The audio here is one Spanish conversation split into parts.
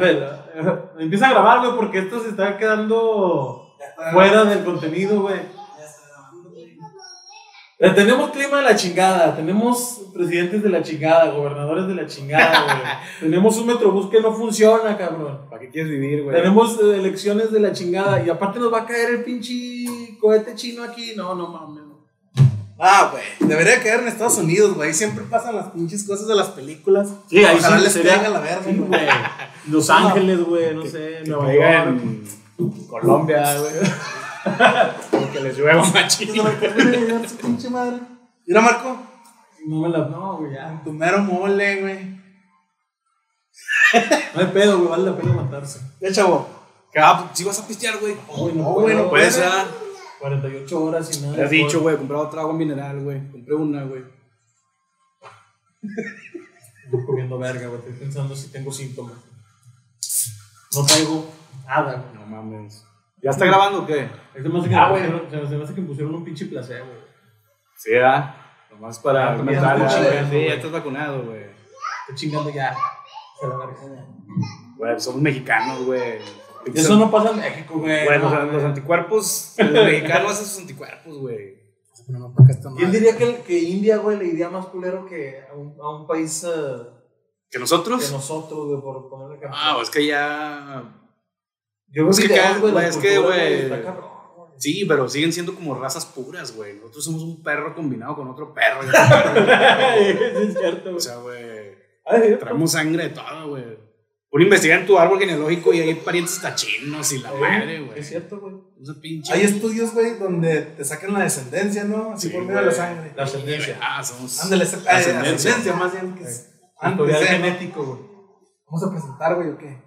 Empieza a grabar, güey, porque esto se está quedando fuera del contenido, güey. Eh, tenemos clima de la chingada, tenemos presidentes de la chingada, gobernadores de la chingada, güey. tenemos un metrobús que no funciona, cabrón. ¿Para qué quieres vivir, güey? Tenemos eh, elecciones de la chingada y aparte nos va a caer el pinche cohete chino aquí. No, no mames. Ah, güey. Debería caer en Estados Unidos, güey. Siempre pasan las pinches cosas de las películas. Sí, ahí Ojalá sí les sería- pega la verga, Sí, güey. Los Ángeles, güey, no sé, Que Nueva York. en Colombia, güey. Porque les llueva machín. Su pinche madre. Mira, Marco. No me la. No, güey, ya. Tu mero mole, güey. No hay pedo, güey, vale la pena matarse. Ya, chavo. Ah, si vas a pistear, güey. Uy, No, no, güey, no Puede puede. Ser. 48 horas y nada. Te has dicho, güey, compré otra agua mineral, güey. Compré una, güey. Estoy comiendo verga, güey. Estoy pensando si tengo síntomas. No traigo nada, güey. No mames. ¿Ya está grabando o qué? Es de más que, Ah, güey. pusieron- se me- hace que me pusieron un pinche placebo, güey. Sí, ¿ah? Nomás para Ah, comentar, ya estoy chingando, Sí, ya estás vacunado, güey. Estoy chingando ya. Se la verga. Güey, somos mexicanos, güey. Eso no pasa en México, güey. Güey, No, los, güey. los anticuerpos, los mexicanos hacen sus anticuerpos, güey. ¿Quién diría que, que India, güey, le iría más culero que a un, a un país eh, ¿Que nosotros? que nosotros, güey, por ponerle ejemplo? Ah, es que ya. Yo es que acá, güey, es que, güey. Sí, pero siguen siendo como razas puras, güey. Nosotros somos un perro combinado con otro perro. y otro perro, Sí, es cierto, o güey. sea, güey. Traemos sangre de todo, güey. Por investigar en tu árbol genealógico y hay parientes hasta chinos y la madre, güey. Es cierto, güey. Hay estudios, güey, donde te sacan la descendencia, ¿no? Así Sí, por medio de la sangre. La ascendencia. Ah, somos. Ándale, ah, Ascendencia. ascendencia, más bien. Que es antes genético, güey. Vamos a presentar, güey, ¿o qué?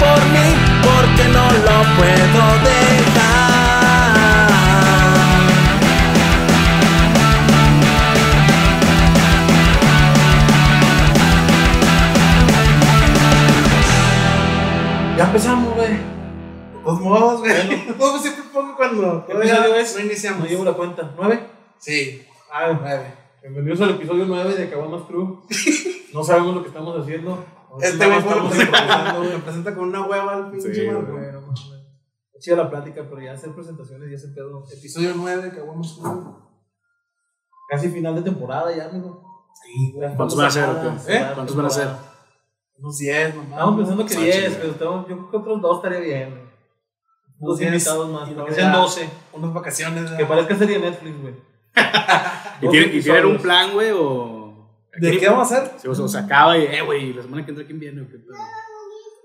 Por mí, porque no lo puedo dejar. Ya empezamos, güey. Todos modos, güey. Todo siempre pongo cuando ¿Qué es? no iniciamos. No llevo la cuenta. ¿Nueve? Sí, Ah, nueve. bienvenidos al episodio 9 de Caguamas Crew. No sabemos lo que estamos haciendo. Este güey fue lo estamos que improvisando, güey. me presenta con una hueva al pinche Sí, Marco. Güey, no mames. Está Chida la plática, pero ya hacer presentaciones y ese pedo. Episodio 9, que vamos Casi final de temporada ya, amigo. Sí, güey. ¿Cuántos van a ser, ¿Eh? ¿Cuántos van a ser? Unos 10, mamá. Estamos pensando que Ah, 10, chinga. pero estamos, yo creo que otros dos estaría bien. güey. Dos Unos 10, invitados más, para que sean ya 12. Unas vacaciones. Que parezca serie Netflix, güey. ¿Y tienen, ¿Y tienen un plan, güey? O. ¿De qué vamos a hacer? Sí, o sea, se acaba y, eh, güey, la semana que entra, ¿quién viene? o qué pedo?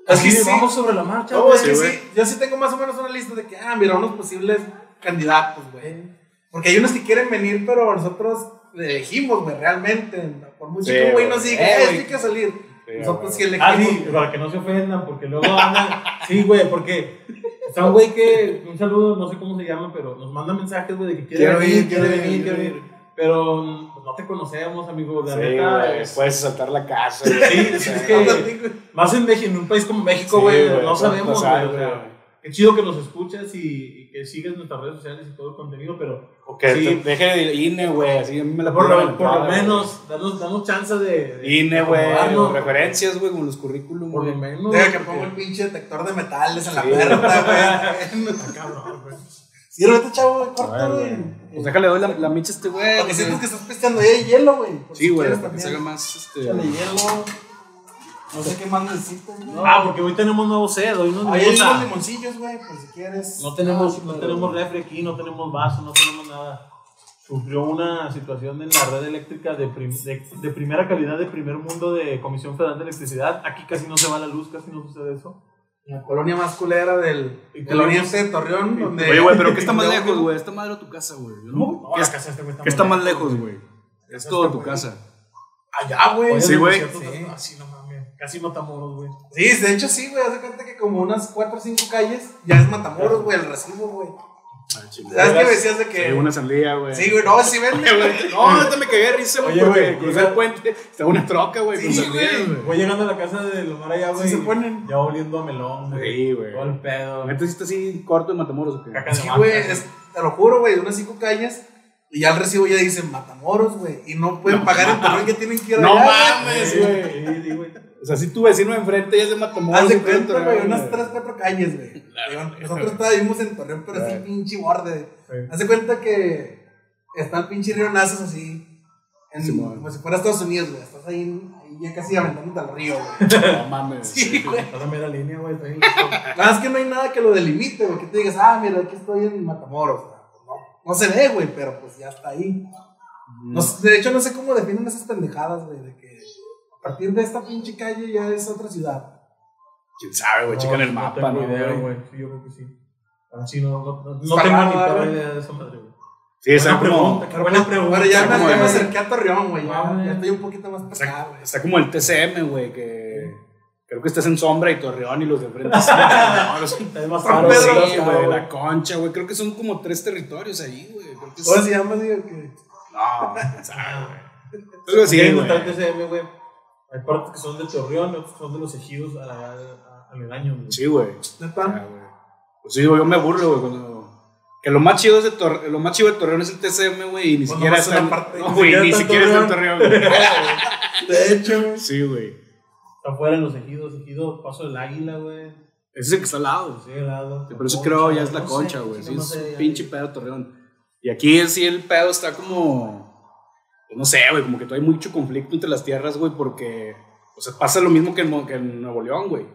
Es que Así, sí. vamos sobre la marcha, No, güey. es que Sí, sí, yo sí tengo más o menos una lista de que, ah, mira, unos posibles candidatos, güey. Porque hay unos que quieren venir, pero nosotros le elegimos, güey, realmente. Por mucho Sí, que un güey nos diga, Eh, sí hay que salir. Sí, nosotros sí Ah, elegimos. sí, para que no se ofendan, porque luego andan. Sí, güey, porque está un güey que. Un saludo, no sé cómo se llama, pero nos manda mensajes, güey, de que quiere Quiero venir, ir, quiere quiero venir, ir, quiere quiero venir. Pero pues, no te conocemos, amigo. La Sí, neta. güey, es- puedes saltar la casa. Sí, es que- Más en México, en un país como México, güey, no sabemos, güey. o sea, Qué chido que nos escuchas y, y que sigues nuestras redes sociales y todo el contenido, pero O que Sí. deje de INE, güey, así a mí me la por lo, por lo menos, danos, danos chance de. de INE, güey, referencias, güey, como los currículum, Por lo menos. Deja que pongo el pinche detector de metales en la Sí. puerta, güey. Está cabrón, güey. Sírvete, chavo, güey, A corta, güey. Pues déjale, doy la, la micha a este güey. Para que sientas que estás pisteando ahí hielo, güey. Sí, güey, para que se haga más, este... Échale hielo. No sé qué más necesitas, güey. Ah, porque hoy tenemos nuevo sed, hoy nos Ahí hay unos limoncillos, güey, por si quieres. No tenemos, Ah, no tenemos refri aquí, no tenemos vaso, no tenemos nada. Sufrió una situación en la red eléctrica de, prim- de, de primera calidad de primer mundo de Comisión Federal de Electricidad. Aquí casi no se va la luz, casi no sucede eso. La colonia más culera del, oriente de Torreón, donde... Oye, güey, pero ¿qué está más lejos, güey? ¿Está madre o tu casa, güey? Yo No, ¿Qué, la casa este güey qué está muy más lejos, lejos, güey? Es todo tu casa. Allá, güey. Sí, güey. desierto, Sí. Así no mames. Casi Matamoros, güey. Sí, de hecho sí, güey. Haz de cuenta que como unas 4 o 5 calles ya es Matamoros, güey, el recibo, güey. Ah. ¿Sabes qué me decías de Sí, que.? una sandía, güey. Sí, güey, no, sí vende, güey. No, ahorita me cagué de risa, güey, Oye, porque güey, llega- el puente, estaba una troca, güey, con Sí, sandías, güey. güey. Voy llegando a la casa de Lomar allá, güey. Sí se ponen. Ya oliendo a melón, güey. Sí, güey. Todo el pedo. Neta sí está así corto de Matamoros, de Sí, güey, te lo juro, güey, unas 5 calles. Y ya el recibo ya dicen Matamoros, güey. Y no pueden pagar el terreno que tienen que ir No allá, mames, Sí, güey. O sea, si tu vecino de enfrente ya es de Matamoros. Haz de cuenta, güey, unas 3, 4 calles, güey. Nosotros todavía vivimos en Torreón, pero así Right. pinche borde. Haz de cuenta que está el pinche río Nazas así. en- como si fuera Estados Unidos, güey. Estás ahí, ahí ya casi aventándote al río, güey. No mames. Sí, güey. Pásame la línea, güey. Nada más que no hay nada que lo delimite, güey. Que te digas, ah, mira, aquí estoy en Matamoros. O sea, pues no, no se ve, güey, pero pues ya está ahí. No sé- de hecho, no sé cómo definen esas pendejadas, güey, de que a partir de esta pinche calle ya es otra ciudad. Quién sabe, güey, checan el no mapa, ¿no? idea, güey? Sí, yo creo que sí. Así no, no, no, no Está tengo ni perra idea de esa madre, güey. Sí, como, pregunta, qué buena pregunta. Pero ya me, como ya me acerqué a Torreón, güey. Ya, Ah, ya estoy un poquito más para acá, está, güey. está como el TCM, güey, que creo que estás en sombra y Torreón y los de enfrente en Matamoros. Es más San caro, Pedro, sí, güey, la concha, güey, creo que son como tres territorios ahí, güey. ¿Cómo se llama, digo? Que... No, quién sabe, güey. Así, Sí, güey. Hay partes que son de Torreón, otras que son de los ejidos a- a- a- aledaños, güey. Sí, güey. ¿Neta? Ah. Pues sí, güey, yo me burlo, güey, cuando... Que lo más chido, es de Tor- lo más chido de Torreón es el TCM, güey, y ni siquiera está una en... parte. No, güey, ni siquiera está en Torreón, güey. De hecho, güey. Sí, güey. Está afuera en los ejidos, ejidos, paso del águila, güey. Ese es el que está al lado. Sí, al lado. Sí, por eso Concha, creo ya es la no sé, concha, güey. Sí, no es sé, un pinche pedo Torreón. Y aquí sí el pedo está como. Pues no sé, güey, como que todavía hay mucho conflicto entre las tierras, güey, porque. O sea, pasa lo mismo que en, que en Nuevo León, güey.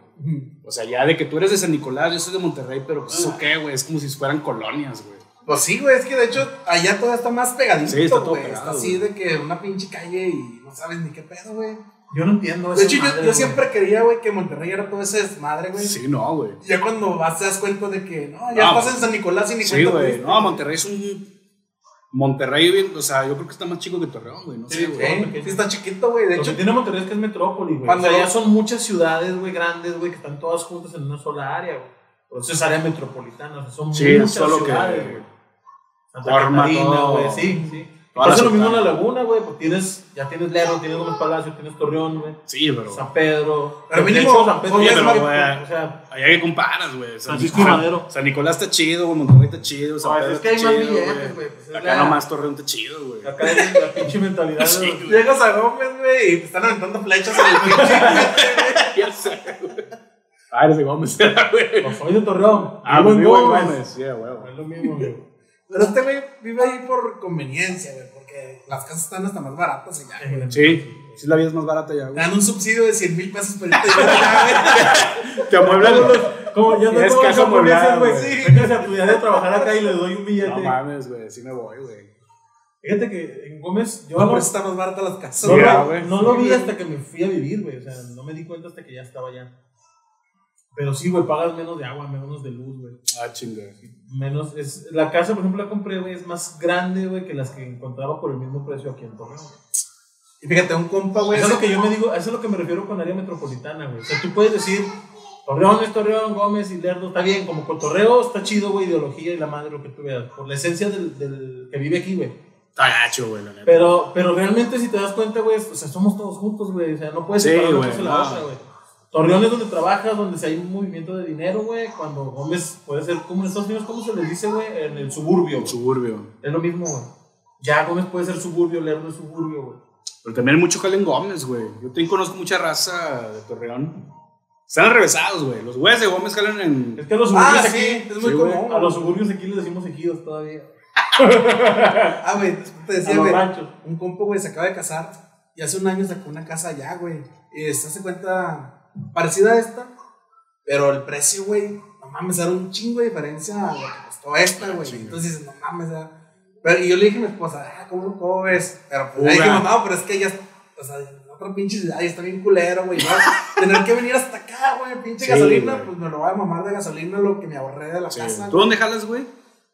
O sea, ya de que tú eres de San Nicolás, yo soy de Monterrey, pero pues eso qué, güey. Es como si fueran colonias, güey. Pues sí, güey, es que de hecho allá todo está más pegadito, Sí, está todo güey. pegado, Está así güey. de que una pinche calle y no sabes ni qué pedo, güey. Yo no entiendo De esa hecho, yo, madre, yo güey. siempre creía, güey, que Monterrey era todo ese desmadre, güey. Sí, no, güey. Ya cuando vas te das cuenta de que, no, ya No, estás en San Nicolás y ni Sí, güey. No, Monterrey es un. Monterrey, bien- o sea, yo creo que está más chico que Torreón, güey. No Sí, sé, Sí, güey. sí está chiquito, güey. De Lo que hecho, tiene Monterrey es que es metrópoli, güey. Cuando- O sea, ya son muchas ciudades, güey, grandes, güey, que están todas juntas en una sola área, güey. Por eso es área metropolitana, o sea, son Sí, es muchas solo que- ciudades, güey. Santa forma Catarina, güey, sí, sí. Pasa lo mismo en la laguna, güey, pues tienes, ya tienes Lerdo, tienes Gómez Palacio, tienes Torreón, güey. Sí, pero. San Pedro. Pero mínimo, hecho, San Pedro oye, pero, güey, o sea, Allá que comparas, güey. San, Francisco San- Madero. San Nicolás está chido, güey. Monterrey está chido. San No, Pedro es que está hay más billetes, güey, pues, es Acá la- nomás Torreón está chido, güey. acá es la pinche mentalidad Sí, de güey. llegas a Gómez, güey, y te están aventando flechas en el pinche. Ya sé, güey. Ah, eres de Gómez, güey. los soy de Torreón. Ah, pues Gómez. Gómez. Sí, güey. Es lo mismo, güey. Pero este güey vive ahí por conveniencia, güey, porque las casas están hasta más baratas y ya, güey. Sí, sí, la vida es más barata ya, Te güey. dan un subsidio de 100 mil pesos por Te amueblan. Como ya no Es los japoneses, amueblada, güey. güey. Sí. De trabajar acá y le doy un billete. No mames, güey. Sí me voy, güey. Fíjate que en Gómez, yo No, por eso están más baratas las casas. no, Sí, lo- güey. no lo vi hasta que me fui a vivir, güey. O sea, no me di cuenta hasta que ya estaba allá. Pero sí, güey, pagas menos de agua, menos de luz, güey. Ah, chinga. Menos, es, la casa, por ejemplo, la compré, güey, es más grande, güey, que las que encontraba por el mismo precio aquí en Torreón. Y fíjate, un compa, güey. Eso es lo que yo me digo, eso es lo que me refiero con área metropolitana, güey. O sea, tú puedes decir, Torreón es Torreón, Gómez y Lerdo, está bien, como cotorreo está chido, güey, ideología y la madre, lo que tú veas, por la esencia del, del que vive aquí, güey. Está gacho, güey, la neta. Pero, pero realmente, si te das cuenta, güey, o sea, somos todos juntos, güey. O sea, no puedes Sí, separar güey, la no. otra, güey. Torreón es donde trabajas, donde si hay un movimiento de dinero, güey. Cuando Gómez puede ser, como en Estados Unidos, ¿cómo se les dice, güey? En el suburbio. El suburbio. Es lo mismo, güey. Ya Gómez puede ser suburbio, Lerdo es suburbio, güey. Pero también hay mucho jale en Gómez, güey. Yo también conozco mucha raza de Torreón. Están revesados, güey. Los güeyes de Gómez jalan en. Es que a los suburbios Ah, aquí, sí, es muy Sí, común. a los suburbios aquí les decimos ejidos todavía. Ah, güey, te A decía, güey. Un compa, güey, se acaba de casar y hace un año sacó una casa allá, güey. Y se hace cuenta parecida a esta, pero el precio, güey, no mames, era un chingo de diferencia a lo que costó esta, güey. Chingo. Entonces dices, no mames, era- pero, y yo le dije a mi esposa, ah, ¿cómo, cómo ves? Pero pues, le dijimos, no, pero es que ya, o sea, en otra pinche ciudad está bien culero, güey. Tener que venir hasta acá, güey, pinche Sí, gasolina, güey. pues me lo voy a mamar de gasolina lo que me ahorré de la Sí. casa. ¿Tú güey. dónde jalas, güey?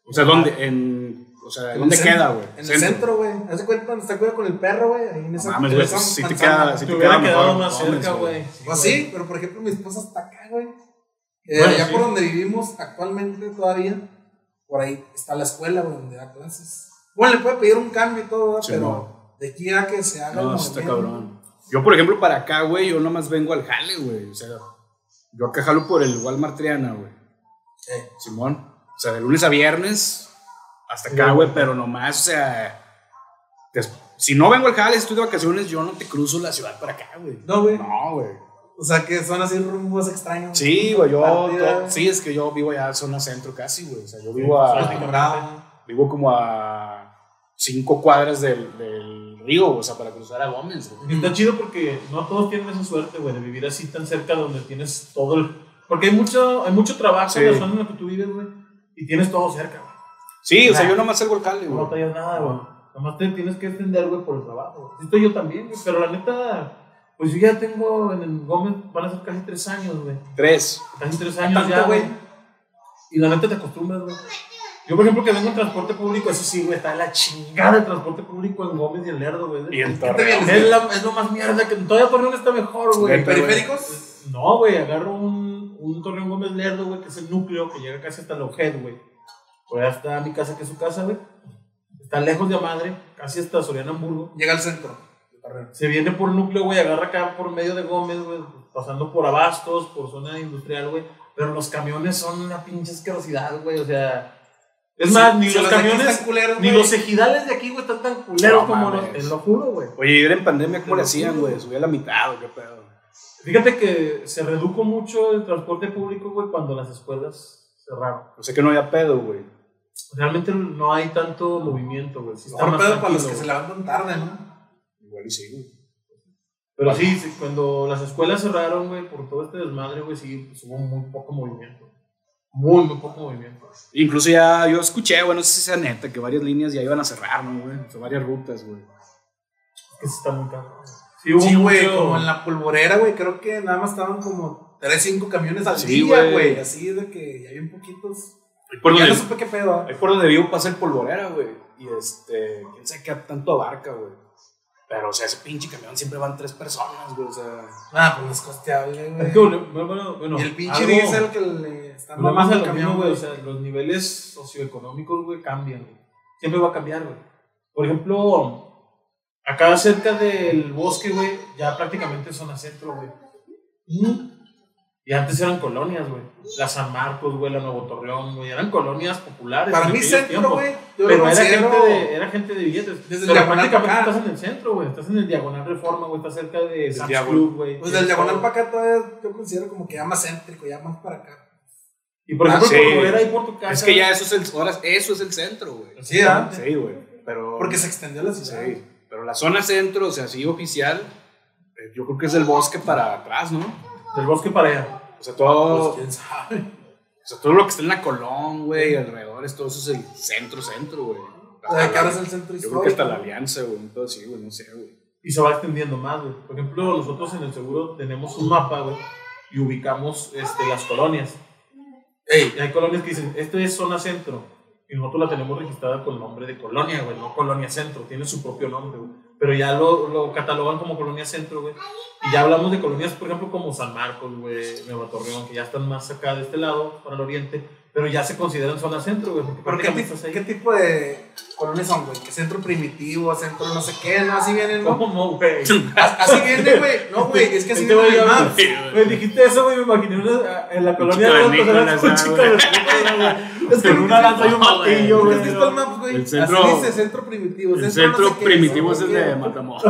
O sea, ¿dónde? En. O sea, En ¿dónde queda, güey? En el centro, güey. Hace cuenta cuando está cuidado con el perro, güey. Ahí en No esa. mames, güey, esa pues sí te queda, sí Te queda quedado mejor más cerca, güey. Pues sí, pero por ejemplo, mi esposa está acá, güey. Eh, Bueno, allá sí. por donde vivimos actualmente todavía, por ahí está la escuela, güey, donde da clases. Bueno, le puede pedir un cambio y todo, ¿verdad? Sí, pero no. de aquí a que se haga No, está cabrón. Yo, por ejemplo, para acá, güey, yo nomás vengo al jale, güey. O sea, yo acá jalo por el Walmart Triana, güey. Eh, Simón. O sea, de lunes a viernes hasta acá, güey, pero nomás, o sea. si no vengo al jale, estoy de vacaciones, yo no te cruzo la ciudad para acá, güey. No, güey. No, güey. O sea, que son así rumbos extraños. Sí, güey, yo. Sí, es que yo vivo allá en zona centro casi, güey. O sea, yo vivo a. Vivo como a cinco cuadras del, del río, o sea, para cruzar a Gómez, güey. Está chido porque no todos tienen esa suerte, güey, de vivir así tan cerca donde tienes todo el... Porque hay mucho, hay mucho trabajo Sí. en la zona en la que tú vives, güey, y tienes todo cerca, güey. Sí, o sea, yo nomás salgo al jale, No güey. batallas nada, güey. Nomás te tienes que extender, güey, por el trabajo. estoy yo también, güey, pero la neta, pues yo ya tengo en el Gómez, van a ser casi tres años, güey. Tres. Casi tres años ¿Tanto, ya, güey. Y la neta te acostumbras, güey. Yo, por ejemplo, que vengo en transporte público, eso sí, güey, está la chingada el transporte público en Gómez y en Lerdo, güey. Y en ¿Qué te Torreón. Es, la- es lo más mierda que todavía Torreón está mejor, güey. Güey. ¿Periféricos? No, güey, agarro un, un Torreón Gómez Lerdo, güey, que es el núcleo que llega casi hasta el Ojed, güey. Por allá está mi casa, que es su casa, güey. Está lejos de madre, casi hasta Soriana Hamburgo. Llega al centro. Se viene por núcleo, güey, agarra acá por medio de Gómez, güey, pasando por Abastos, por zona industrial, güey. Pero los camiones son una pinche asquerosidad, güey, o sea. Es más, ni Si los aquí camiones, están culeros, ni güey. los ejidales de aquí, güey, están tan culeros No como mames. los. Te lo juro, güey. Oye, y era en pandemia, ¿cómo le hacían, güey? Subía la mitad, o qué pedo. Fíjate que se redujo mucho el transporte público, güey, cuando las escuelas cerraron. O sea que no había pedo, güey. Realmente no hay tanto movimiento, güey. Sí está más pedo para los que se levantan tarde, ¿no? Igual y sí, güey. Pero sí, sí, cuando las escuelas cerraron, güey, por todo este desmadre, güey, sí, pues, hubo muy poco movimiento. Muy, muy poco movimiento. Incluso ya yo escuché, güey, no sé si sea neta, que varias líneas ya iban a cerrar, ¿no, güey? O sea, varias rutas, güey. Es que sí está muy caro. Sí, güey, mucho- como en la polvorera, güey, creo que nada más estaban como 3, 5 camiones al Sí, día, güey. Así de que ya habían poquitos. Por, ya no supe qué pedo. ¿ah? ahí por donde vivo pasa el polvorera, güey. Y este, quién sabe qué tanto abarca, güey. Pero, o sea, ese pinche camión siempre van tres personas, güey. O sea, Ah, pues es costeable, güey. Es que, bueno, bueno, bueno, Y el pinche algo- diésel que le están Lo más al camión, güey, o sea, los niveles socioeconómicos, güey, cambian, güey. Siempre va a cambiar, güey. Por ejemplo, acá cerca del bosque, güey, ya prácticamente es zona centro, güey. Y antes eran colonias, güey. La San Marcos, güey, la Nuevo Torreón, güey. Eran colonias populares. Para mí centro, güey, Pero era gente, de, era gente de billetes. Desde el Pero Diagonal prácticamente para acá. estás en el centro, güey. Estás en el Diagonal Reforma, güey. Estás cerca de Sam's. Club, güey. Pues del diagonal para acá todavía yo considero como que ya más céntrico, ya más para acá. Y por Ah, ejemplo, sí. por ahí por tu casa. es que ya eso es el, ahora eso es el centro, güey. Sí, ¿ah? Sí, güey. Pero. Porque se extendió la ciudad. Sí. Pero la zona centro, o sea, sí oficial, eh, yo creo que es del bosque para atrás, ¿no? Del bosque para allá. O sea, todo. Pues quién sabe. O sea, todo lo que está en la Colón, güey, alrededores, todo eso es el centro, centro, güey. Que ahora es la- el centro Yo histórico. creo que hasta la alianza, güey, todo así, güey, no sé, güey. Y se va extendiendo más, güey. Por ejemplo, nosotros en el seguro tenemos un mapa, güey. Y ubicamos este, las colonias. Ey, Y hay colonias que dicen, esto es zona centro. Y nosotros la tenemos registrada con el nombre de colonia, güey. No colonia centro. Tiene su propio nombre, güey. Pero ya lo, lo catalogan como colonia centro, güey. Y ya hablamos de colonias, por ejemplo, como San Marcos, güey, Nueva Torreón, que ya están más acá de este lado, para el oriente. Pero ya se consideran zona centro, güey. Porque ¿Pero qué, estás ahí. qué tipo de colonias son, güey? ¿Qué centro primitivo, centro no sé qué? ¿No? Así vienen, ¿no? ¿Cómo no, güey? Así viene, güey. No, güey, es que así viene el map. Güey, dijiste eso, güey, me imaginé una, en la colonia chico de de los chica de güey. Es que Con una lanza y un martillo, ¿Por güey. qué has visto el map, güey? El centro- Así dice centro primitivo. El no centro sé primitivo es el de. Matamoros.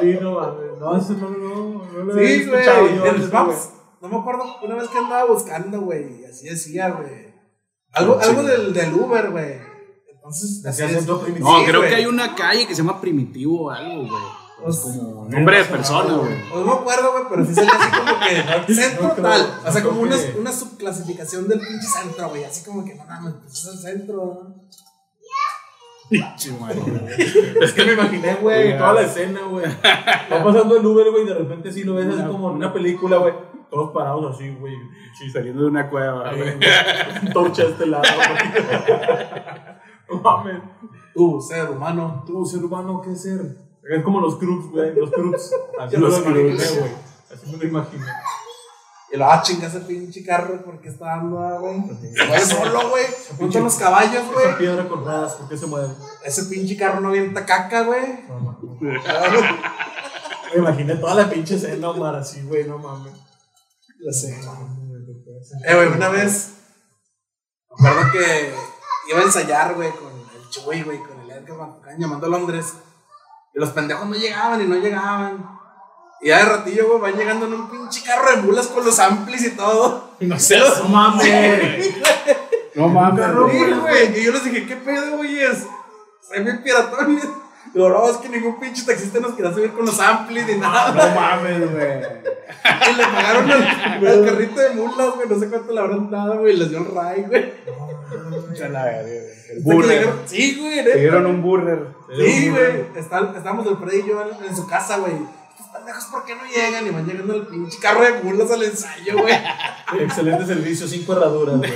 Sí, no mames. No, eso no, no, no lo Sí, güey. No me acuerdo una vez que andaba buscando, güey. y Así decía, güey. Algo, algo del, del Uber, güey. Entonces, Decía así es. centro primitivo. No, Sí, creo que hay una calle que se llama Primitivo o algo, güey. Pues, Como nombre de persona, güey. Pues no me acuerdo, güey, pero sí salió así como que centro No tal. no O sea, como una, subclasificación del pinche centro, güey. Así como que no mames, pues es el centro. ¿no? Pinche madre. Es que me imaginé, güey, toda la escena, güey. Va pasando el Uber, güey, y de repente sí lo ves así como en una película, güey. Todos parados así, güey. Sí, Saliendo de una cueva, güey. Torcha a este lado, güey. Mames. Tú, ser humano. Tú, ser humano, ¿qué ser? Es como los Crux, güey. Los Crux. Así los lo imaginé, güey. Así me lo imaginé. Y lo, ah, chinga ese pinche carro, porque está dando, ah, güey? Se mueve solo, güey. Junto los caballos, Esa güey. piedra con ruedas, ¿por qué se mueve? Ese pinche carro no avienta caca, güey. No mames. Me imaginé toda la pinche escena, Omar, así, güey, no mames. Ya sé. Eh, güey, una vez. Me acuerdo que iba a ensayar, güey, con el Chuy, güey, con el Edgar Macucán, llamando a Londres. Y los pendejos no llegaban y no llegaban. Y ya de ratillo, güey, van llegando en un pinche carro de mulas con los amplis y todo. No seas No mames. No mames, güey. güey. Y yo les dije, ¿qué pedo, güeyes? Soy bien piratón. Digo, no, es que ningún pinche taxista nos quería subir con los amplis ni nada. No mames, güey. Y le pagaron al, al carrito de mulas, güey. No sé cuánto le habrán dado, güey. y Les dio el ray, güey. A la verga, burger. Sí, güey. Te dieron un burger. Sí, güey. Está- Estábamos el Freddy y yo en, en su casa, güey. Estos pendejos, ¿por qué no llegan? Y van llegando el pinche carro de mulas al ensayo, güey. Excelente servicio, cinco herraduras, güey.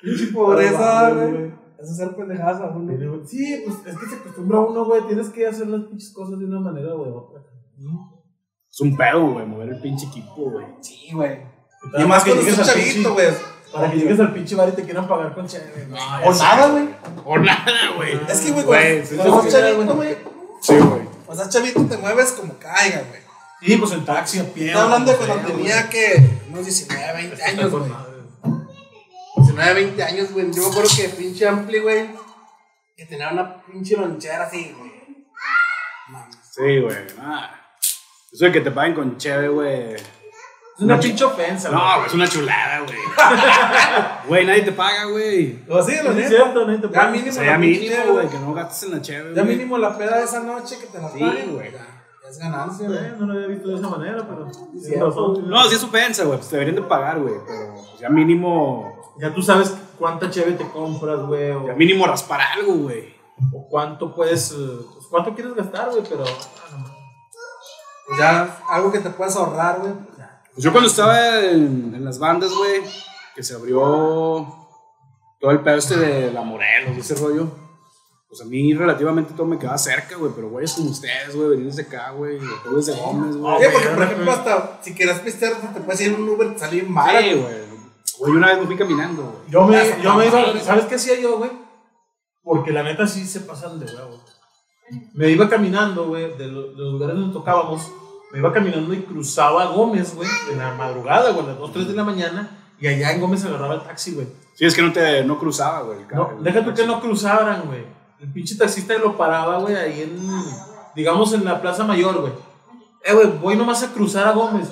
Pinche pobreza, No mames, güey. Es hacer pendejadas a uno. Sí, pues es que se acostumbra uno, güey. Tienes que hacer las pinches cosas de una manera, güey. otra. Es un pedo, güey, mover el pinche equipo, güey. Sí, güey. Y Y más cuando llegues al chavito, güey. Para que llegues al pinche bar y te quieran pagar con chévere. O nada, güey. O nada, güey. Es que, güey, Güey, cuando estás chavito, güey. Sí, güey. O sea, chavito, te mueves como caiga, güey. Sí, pues en taxi, a pie. Estoy hablando de cuando tenía que unos 19, 20 Está años, güey. Madre. 19, 20 años, güey. Yo me acuerdo que pinche Ampli, güey, que tenía una pinche lonchera así, güey. Mames. Sí, güey. Nada. Eso de que te paguen con cheve, güey. Es una pinche ofensa, No, güey, es una chulada, güey. Güey, nadie te paga, güey. Lo así, lo Sí, es neta. cierto. Ya mínimo. O sea, ya mínimo, güey, que no gastes en la cheve, Ya güey. mínimo la peda de esa noche que te la Sí, paguen, güey. Es ganancia, güey. No lo había visto de esa manera, pero. Sí, No, sí es ofensa, güey. Pues te deberían de pagar, güey. Pero pues, ya mínimo. Ya tú sabes cuánta cheve te compras, güey. O, Ya mínimo raspar algo, güey. o cuánto puedes. eh, pues, cuánto quieres gastar, güey, pero. ah. Pues ya algo que te puedas ahorrar, güey. pues. Pues yo cuando estaba en, en las bandas, güey, que se abrió todo el pedo este de la Morelos, ese rollo. Pues a mí relativamente todo me quedaba cerca, güey. Pero güeyes como ustedes, güey, venir desde acá, güey. Desde Gómez, güey. Sí, porque por ejemplo, güey. hasta si quieres pistear, te puedes ir en un Uber, salir en vara, Sí, güey. Güey. Una vez me fui caminando, güey. Yo me, Ya, yo me iba. ¿sabes qué hacía yo, güey? Porque la neta sí se pasan de huevo. Me iba caminando, güey, de, lo- de los lugares donde tocábamos, me iba caminando y cruzaba Gómez, güey, en la madrugada, güey, a las 2, 3 de la mañana, y allá en Gómez agarraba el taxi, güey. Sí, es que no te no cruzaba, güey. el No, carro, el deja tú taxi. que no cruzaran, güey. El pinche taxista lo paraba, güey, ahí en, digamos, en la Plaza Mayor, güey. Eh, güey, voy nomás a cruzar a Gómez.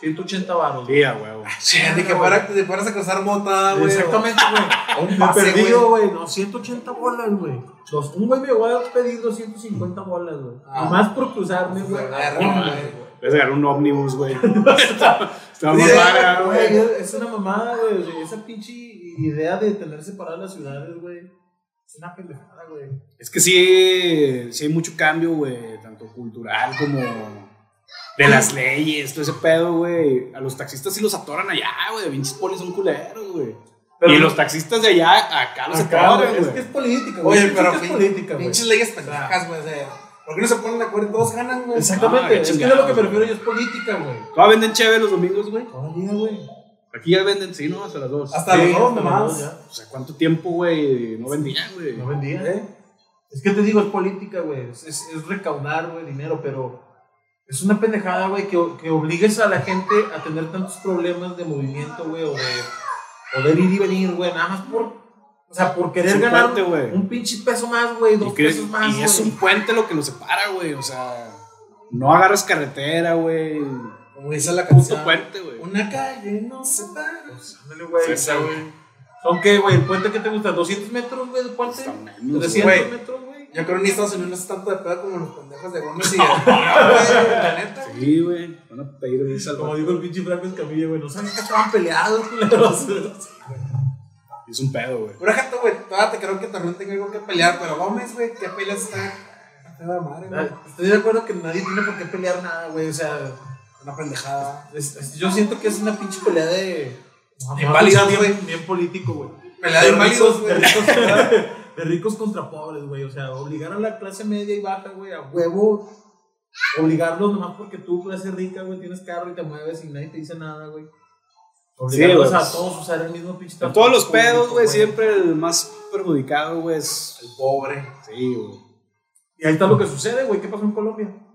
180 baros. güey. Sí, a huevo. Sí, de que fuera, te fueras a cruzar mota, güey. Exactamente, güey. un Me pase, perdido, güey. No, 180 bolas, güey. Dos- Un güey me va a pedir 250 bolas, güey. Ah. Y más por cruzarme, güey. Ah, güey. Debes agarrar un ómnibus, güey. Estaba Sí, más vara, Güey, es una mamada, güey. Esa pinche idea de tener separadas las ciudades, güey. Es una pendejada, güey. Es que sí, sí hay mucho cambio, güey, tanto cultural como de las leyes, todo ese pedo, güey. A los taxistas sí los atoran allá, güey. Pinches polis son culeros, güey. Pero- y los taxistas de allá, acá los Acá, atoran, güey, es que es política, güey. Oye, Es pero que es política, güey. pinches leyes pendejas, güey. O sea, ¿por qué no se ponen de acuerdo y todos ganan, güey? Exactamente. Ah, es que es lo que me refiero yo, es política, güey. ¿Todavía venden cheve los domingos, güey? Todavía, güey. Aquí ya venden, sí, ¿no? Hasta las dos. Hasta Sí, los dos nomás. O sea, ¿cuánto tiempo, güey? No vendían, güey. No vendía. ¿Eh? Es que te digo, es política, güey. Es, es, es recaudar, güey, dinero, pero es una pendejada, güey, que, que obligues a la gente a tener tantos problemas de movimiento, güey, o de poder ir y venir, güey, nada más por, o sea, por querer ganar puente, güey. un pinche peso más, güey, Y, dos pesos más, y es un puente lo que los separa, güey. O sea, no agarras carretera, güey. Como dice la Puto canción. puente, güey. Una calle no se para. Ándale, güey. Sí, sí, güey. ¿Son qué, güey? ¿El puente que te gusta? ¿200 metros, güey, del puente? Hasta menos, 300 güey. metros, güey. Yo creo que ni Estados Unidos no es tanto de pedo como los pendejos de Gómez y de la neta. Sí, güey. Van a pedir visa Como dijo el pinche Franco Escamilla, güey, no sabía que estaban peleados, culeros. Es un pedo, güey. Pura jato, güey. Todavía te creo que también tengo algo que pelear, pero Gómez, güey, ¿qué peleas está? madre, güey. Estoy de acuerdo que nadie tiene por qué pelear nada, güey. O sea, Una pendejada. es- es- yo siento que es una pinche pelea de. Inválidos, güey. bien político, güey. Pelea de inválidos, güey. De ricos contra pobres, güey. O sea, obligar a la clase media y baja, güey, a huevo. Obligarlos nomás porque tú, clase rica, güey, tienes carro y te mueves y nadie te dice nada, güey. Obligarlos a todos a usar el mismo pinche todos los pedos, güey, siempre el más perjudicado, güey, es. El pobre. Sí, güey. Y ahí está lo que sucede, güey. ¿Qué pasó en Colombia?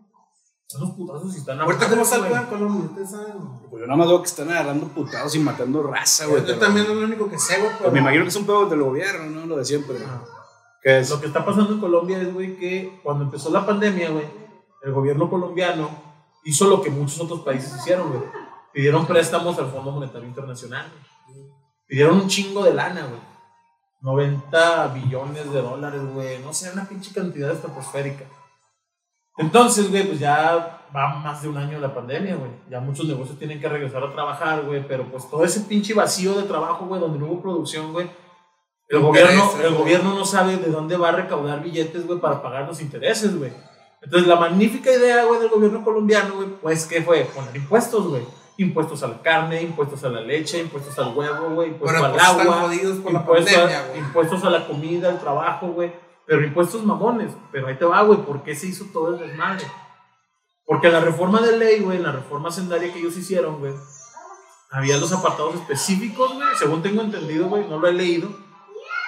Esos putazos y están Ahorita, ¿cómo está el en Colombia? Ustedes saben. Pues yo nada más veo que están agarrando putados y matando raza, güey. Yo también es lo único que sé, güey. Pues pero- me imagino que es un pedo del gobierno, ¿no? Lo de siempre. Es. Lo que está pasando en Colombia es, güey, que cuando empezó la pandemia, güey, el gobierno colombiano hizo lo que muchos otros países hicieron, güey. Pidieron préstamos al Fondo Monetario Internacional. güey. Pidieron un chingo de lana, güey. 90 billones de dólares, güey. No sé, una pinche cantidad estratosférica. Entonces, güey, pues ya va más de un año la pandemia, güey. Ya muchos negocios tienen que regresar a trabajar, güey. Pero pues todo ese pinche vacío de trabajo, güey, donde no hubo producción, güey. El gobierno, el gobierno no sabe de dónde va a recaudar billetes, güey, para pagar los intereses, güey. Entonces, la magnífica idea, güey, del gobierno colombiano, güey, pues, ¿qué fue? Poner impuestos, güey. Impuestos a la carne, impuestos a la leche, impuestos al huevo, güey, impuestos al pues agua, impuestos, pandemia, a, impuestos a la comida, al trabajo, güey. Pero impuestos mamones. Pero ahí te va, güey, ¿por qué se hizo todo el desmadre? Porque la reforma de ley, güey, la reforma sendaria que ellos hicieron, güey, había los apartados específicos, güey, según tengo entendido, güey, no lo he leído.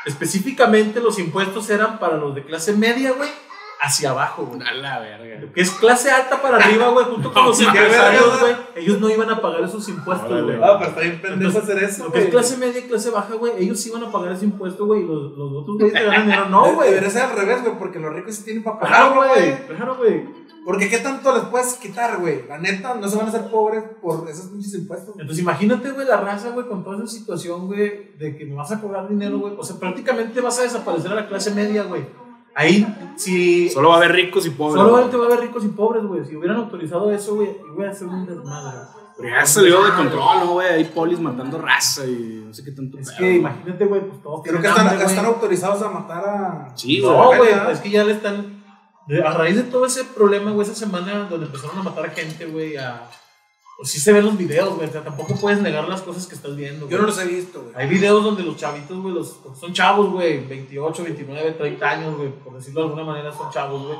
Específicamente los impuestos eran para los de clase media, güey, hacia abajo, güey. A la verga. Que es clase alta para arriba, güey, junto con No, los empresarios, güey, ellos no iban a pagar esos impuestos, güey. Ah, pero está bien pendejo hacer eso, Lo que es clase media y clase baja, güey, ellos sí iban a pagar ese impuesto, güey, y los, los otros güeyes que ganan dinero no, güey. Debería ser al revés, güey, porque los ricos sí tienen para Claro, pagarlo, güey. güey. Claro, güey. Porque ¿qué tanto les puedes quitar, güey? La neta, no se van a hacer pobres por esos pinches impuestos. güey. Entonces imagínate, güey, la raza, güey, con toda esa situación, güey, de que me vas a cobrar dinero, güey. O sea, prácticamente vas a desaparecer a la clase media, güey. Ahí, si... Solo va a haber ricos y pobres. Solo güey. te va a haber ricos y pobres, güey. Si hubieran autorizado eso, güey, iba a ser un desmadre. Pero ya salió de control, ¿no, güey? Hay polis matando raza y no sé qué tanto. Es pedo, que güey. imagínate, güey, pues todos Creo que tienen están, hambre, güey. están autorizados a matar a. Sí, No, güey. güey, ¿verdad? es que ya le están. a raíz de todo ese problema, güey, esa semana donde empezaron a matar a gente, güey, a. Pues sí se ven los videos, güey. O sea, tampoco puedes negar las cosas que estás viendo. Yo no los he visto, güey. Hay videos donde los chavitos, güey, los, son chavos, güey, 28, 29, 30 años, güey, por decirlo de alguna manera, son chavos, güey.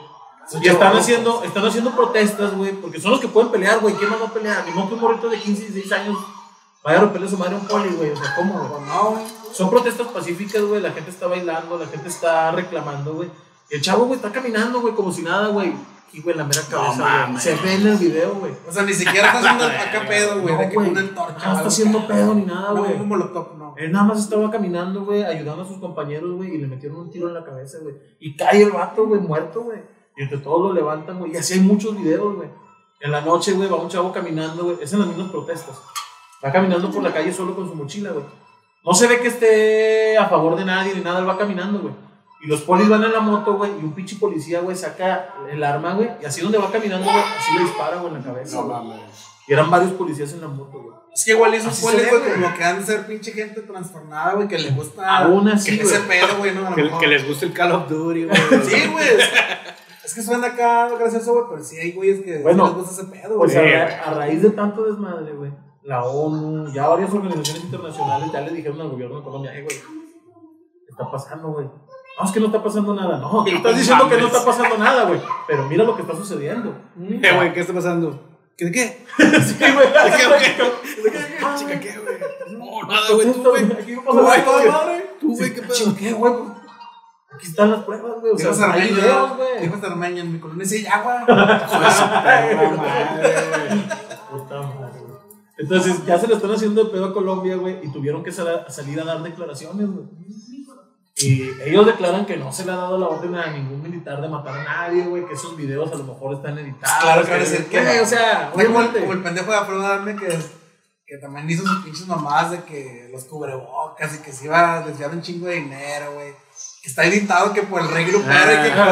Son Y están haciendo, están haciendo protestas, güey, porque son los que pueden pelear, güey. ¿Quién más va a pelear? Ni modo que un morrito de 15, 16 años vaya a romperle su madre a un poli, güey. O sea, ¿cómo, güey? Pues no, güey. Son protestas pacíficas, güey. La gente está bailando, la gente está reclamando, güey. Y el chavo, güey, está caminando, güey, como si nada, güey. Aquí, güey, en la mera cabeza, güey. mames. Se ve en el video, güey. O sea, ni siquiera está haciendo acá pedo, güey. No, de que una antorcha. No está haciendo pedo ni nada, No, güey. un molotov, no. Él nada más estaba caminando, güey, ayudando a sus compañeros, güey, y le metieron un tiro en la cabeza, güey. Y cae el vato, güey, muerto, güey. Y entre todos lo levantan, güey. Y así hay muchos videos, güey. En la noche, güey, va un chavo caminando, güey. Es en las mismas protestas. Va caminando por la calle solo con su mochila, güey. No se ve que esté a favor de nadie ni nada, él va caminando, güey. Y los polis van en la moto, güey, y un pinche policía, güey, saca el arma, güey, y así donde va caminando, güey, así le dispara, güey, en la cabeza. No mames. y eran varios policías en la moto, güey. Es que igual esos polis, güey, como que han de ser pinche gente trastornada, güey, que le gusta. Aún así, que ese pedo, güey, ¿no? Que, que les guste el Call of Duty, güey. Sí, güey. Es, es que suena acá gracioso, güey, pero sí hay güeyes que Bueno, les gusta ese pedo, Pues güey. a, ra- a raíz de tanto desmadre, güey, la ONU, ya varias organizaciones internacionales ya le dijeron al gobierno de Colombia, eh, güey, ¿qué está pasando, güey? No, es que no está pasando nada. No, estás diciendo que no está pasando nada, güey. Pero mira lo que está sucediendo. Eh, güey, ¿qué está pasando? ¿Qué de qué? Sí, güey. ¿De qué, güey? ¿De qué? Chica, ¿qué, güey? No, nada, güey, tú, güey. Tú, güey, ¿qué pedo? ¿Qué, güey? Aquí están las pruebas, güey. O sea, hay videos, güey. dijo Sarmeño, en mi colonia sí agua. Puta madre, güey. Entonces, ya se le están haciendo de pedo a Colombia, güey, y tuvieron que sal- salir a dar declaraciones, güey. Y ellos declaran que no se le ha dado la orden a ningún militar de matar a nadie, güey, que esos videos a lo mejor están editados. Claro a decir que güey, no. O sea, Fue como, el- obviamente. como el pendejo de Alfredo Adame que, que también hizo sus pinches mamadas de que los cubrebocas y que se iba a desviar un chingo de dinero, güey. Que está editado que por el rey grupero y que por,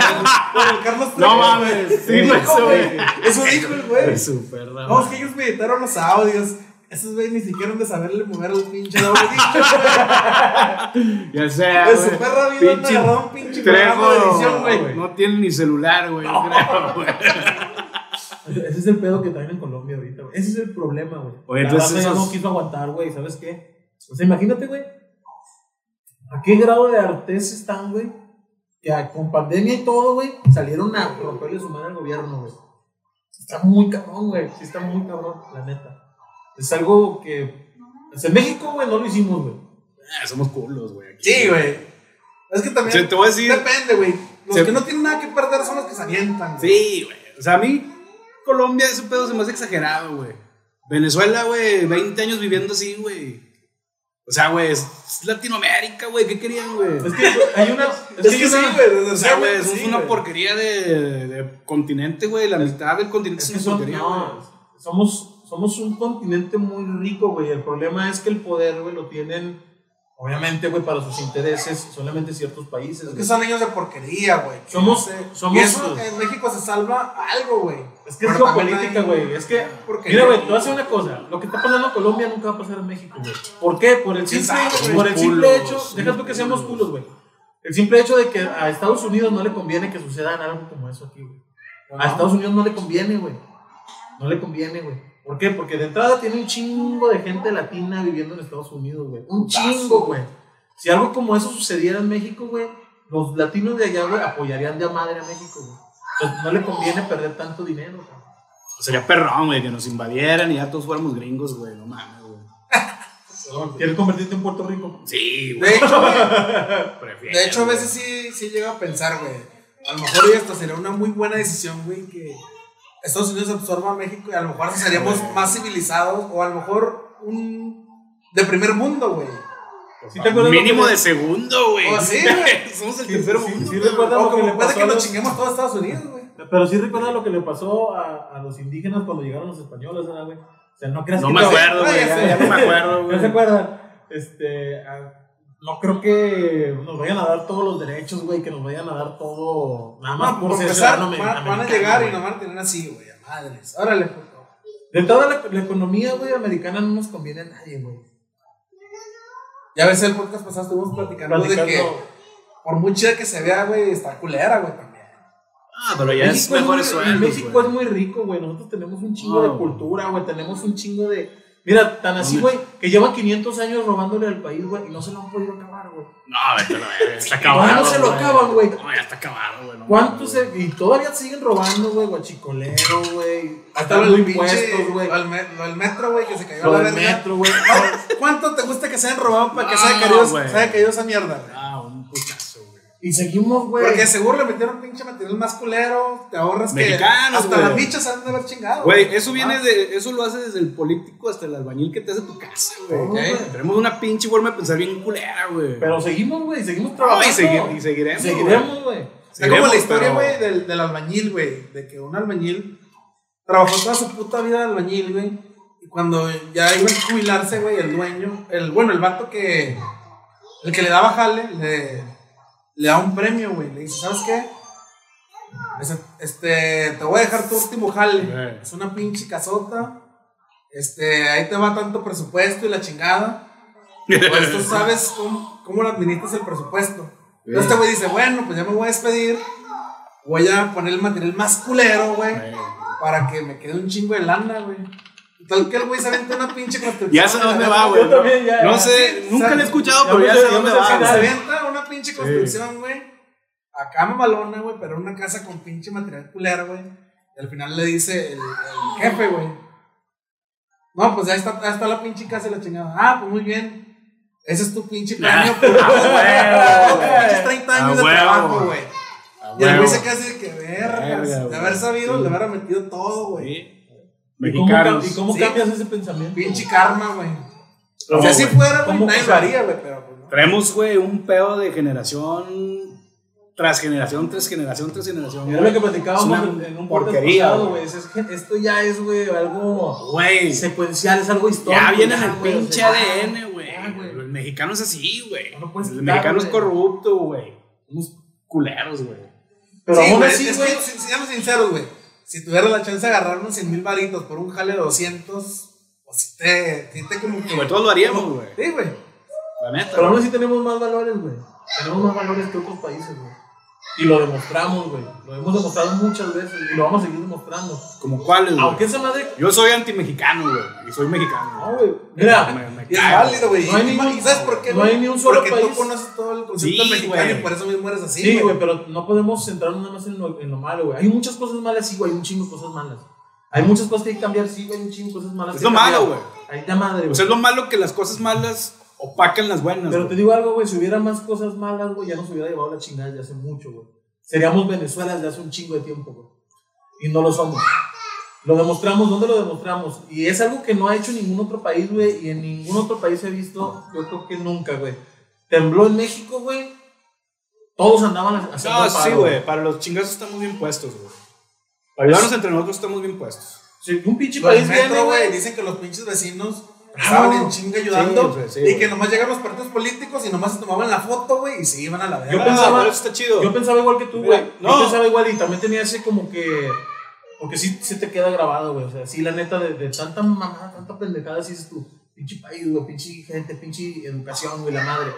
por el Carlos No Trejo, mames, sí, eso, güey. Eso dijo el güey. Súper, No, es que ellos me editaron los audios. Esos güey ni siquiera han de saberle mover al pinche doble dicho. Ya sea, De su güey. perra vida Pinche agarrado un pinche programa de edición, güey. No tiene ni celular, güey. yo creo, güey. Ese es el pedo que traen en Colombia ahorita, güey. Ese es el problema, güey. Oye, La entonces raza ya esos- no quiso aguantar, güey. ¿Sabes qué? O sea, imagínate, güey. ¿A qué grado de artes están, güey? Que con pandemia y todo, güey, salieron a romperle su madre al gobierno, güey. Está muy cabrón, güey. Sí, está muy cabrón, la neta. Es algo que. pues, en México, güey, no lo hicimos, güey. Ah, somos culos, güey. Sí, güey. Es que también. Sí, te voy a decir- Depende, güey. Los Se- que no tienen nada que perder son los que se avientan. güey. Sí, güey. O sea, a mí, Colombia, ese pedo se me hace exagerado, güey. Venezuela, güey, 20 años viviendo así, güey. O sea, güey, es es Latinoamérica, güey. ¿Qué querían, güey? Es que hay una. Es que sí, güey. O sea, güey, sí, somos una porquería de, de continente, güey. La mitad del continente Es es, una porquería, no, somos, somos un continente muy rico, güey. El problema es que el poder, güey, lo tienen, obviamente, güey, para sus intereses, solamente ciertos países. Es güey. que son niños de porquería, güey. Somos- no sé. somos- Y eso en México se salva algo, güey. Es que es Pero también geopolítica, hay- güey. Es que, mira, güey, te voy a decir una cosa. Lo que está pasando en Colombia nunca va a pasar en México, güey. ¿Por qué? Por el simple, por el simple Culos, hecho, deja tú que seamos culos. culos, güey. El simple hecho de que a Estados Unidos no le conviene que suceda algo como eso aquí, güey. A Estados Unidos no le conviene, güey. No le conviene, güey. ¿Por qué? Porque de entrada tiene un chingo de gente latina viviendo en Estados Unidos, güey. Un chingo, güey. Si algo como eso sucediera en México, güey, los latinos de allá, güey, apoyarían de a madre a México, güey. Entonces no le conviene perder tanto dinero, güey. Sería perrón, güey, que nos invadieran y ya todos fuéramos gringos, güey. No mames, güey. ¿Quieres convertirte en Puerto Rico? Sí, güey. De hecho, güey, prefiero, de hecho, a veces sí, sí llega a pensar, güey. A lo mejor y esto sería una muy buena decisión, güey, que Estados Unidos absorba a México y a lo mejor seríamos más civilizados o a lo mejor un de primer mundo, güey. ¿Sí te acuerdas lo Mínimo de segundo, güey. O sí, güey. Somos el Sí, tercer sí, mundo. sí, recuerda O lo que le como puede pasó que a nos los- chinguemos todo Estados Unidos, güey. Pero sí recuerda lo que le pasó a, a los indígenas cuando llegaron los españoles, ¿verdad, güey? O sea, no creas No que me acuerdo, güey. ya Ya, ya no me acuerdo, ¿No se güey. acuerdan? Este, no creo que nos vayan a dar todos los derechos, güey, que nos vayan a dar todo, nada más No, por por ser empezar, ciudadano van, a llegar y nos van a tener así, güey, a madres. Órale, puto. De toda la, la economía, güey, americana no nos conviene a nadie, güey. Ya ves el podcast pasado estuvimos platicando, de que por muy chida que se vea, güey, está culera, güey, también. Ah, pero ya es México, es mejores muy, sueldos, México es muy rico, güey. Nosotros tenemos un chingo de cultura, güey. Tenemos un chingo de. Mira, tan así, güey, que llevan 500 años robándole al país, güey, y no se lo han podido acabar, güey. No, vete a la verga, está acabado. no se lo acaban, güey. No, ya está acabado, güey. no ¿Cuántos se.? Y todavía siguen robando, güey, guachicolero, güey. Hasta Hasta lo los impuestos, güey. lo del me- del metro, güey, que se cayó Lo la verga. metro, güey. ¿Cuánto te gusta que se hayan robado para que se haya No, caído, güey. se haya caído esa mierda, güey? Ah, un. Y seguimos, güey. Porque seguro le metieron pinche material más culero, te ahorras Mexicanos, que hasta güey. las bichas se han de haber chingado. Güey, eso viene Ah. de. Eso lo hace desde el político hasta el albañil que te hace tu casa, güey. Tenemos una pinche forma de pensar bien culera, güey. Pero seguimos, güey. Seguimos No, trabajando. y, segui- y seguiremos. Seguiremos, güey. Está como la historia, pero- güey, del, del albañil, güey. De que un albañil trabajó toda su puta vida de albañil, güey. Y cuando ya iba a jubilarse, güey, el dueño, el, bueno, el vato que, el que le daba jale, le, le da un premio, güey. Le dice, ¿sabes qué? Este, te voy a dejar tu último jale. Es una pinche casota. Este, ahí te va tanto presupuesto y la chingada. Pues tú sabes cómo, cómo lo administras el presupuesto. Entonces este güey dice, bueno, pues ya me voy a despedir. Voy a poner el material más culero, güey. Para que me quede un chingo de lana, güey. Tal que el güey se aventa una pinche construcción. Ya sé dónde va, güey. Yo también, ya, No sé, nunca lo he escuchado, pero ya sé- dónde va. Se avienta una pinche construcción, güey. Acá mamalona, güey, pero una casa con pinche material culero, güey. Y al final le dice el, el jefe, güey. No, pues ya está, ya está la pinche casa y la chingada. Ah, pues muy bien. Ese es tu pinche tus güey. pinches 30 años de trabajo, güey. Y el güey se queda así de que vergas. Verga, De haber sabido, Sí. le hubiera metido todo, güey. Sí. ¿Y cómo, Mexicanos. ¿Y cómo Sí. cambias ese pensamiento? Pinche karma, güey. No, si así güey. fuera, güey, nadie O lo sea, haría, güey, pero pues no. Traemos, güey, un pedo de generación tras generación, tras generación, tras generación. Era lo que platicábamos en, en un podcast porquería, pasado, güey. esto ya es, güey, algo secuencial, es algo histórico. ya viene en el güey, o pinche sea, ADN, güey. El mexicano es así, güey. No El mexicano es güey. corrupto, güey. Unos culeros, güey. Pero sí, aún güey, así, güey. si- seamos sinceros, güey. Si tuviera la chance de agarrar unos 100 mil varitos por un jale de 200, pues sí te, sí te como que. Güey, todos lo haríamos, güey. Sí, güey. La neta. Pero aún así tenemos más valores, güey. Tenemos más valores que otros países, güey. Y lo demostramos, güey. Lo hemos demostrado muchas veces y lo vamos a seguir demostrando. ¿Como cuáles, güey? Aunque esa madre. Yo soy anti-mexicano, güey. Y soy mexicano. No, güey. Mira, Me, me es válido, güey. No hay Y- ningún- ¿Y sabes por qué, no hay ni un solo Porque país. tú conoces todo el concepto Sí, mexicano y por eso mismo eres así, Sí, güey, pero no podemos centrarnos nada más en lo, en lo malo, güey. Hay muchas cosas malas, sí, güey. Hay un chingo de cosas malas. Hay muchas cosas que hay que cambiar, sí, güey. Hay un chingo de cosas malas. Es que lo cambiar. malo, güey. Ahí está madre, güey. O sea, es lo malo que las cosas malas opacan las buenas. Pero güey. te digo algo, güey. Si hubiera más cosas malas, güey, ya nos hubiera llevado la chingada ya hace mucho, güey. Seríamos Venezuela desde hace un chingo de tiempo, güey. Y no lo somos. Lo demostramos, ¿dónde lo demostramos? Y es algo que no ha hecho ningún otro país, güey. Y en ningún otro país se ha visto, yo creo que nunca, güey. Tembló en México, güey. Todos andaban haciendo No, el sí, güey. Para los chingazos estamos bien puestos, güey. Para ayudarnos entre nosotros estamos bien puestos. Sí, un pinche país viene, metro, güey, güey. dicen que los pinches vecinos Ah, estaban en chinga ayudando sí, sí, y güey. que nomás llegaban los partidos políticos y nomás se tomaban la foto, güey, y se iban a la verga. Yo Ah, pensaba- pero eso está chido. Yo pensaba igual que tú, Mira, güey. no. Yo pensaba igual y también tenía ese como que. Porque sí se te queda grabado, güey. O sea, sí, la neta, de, de tanta mamada, tanta pendejada, sí dices tú, pinche país, güey, pinche gente, pinche educación, güey, la madre.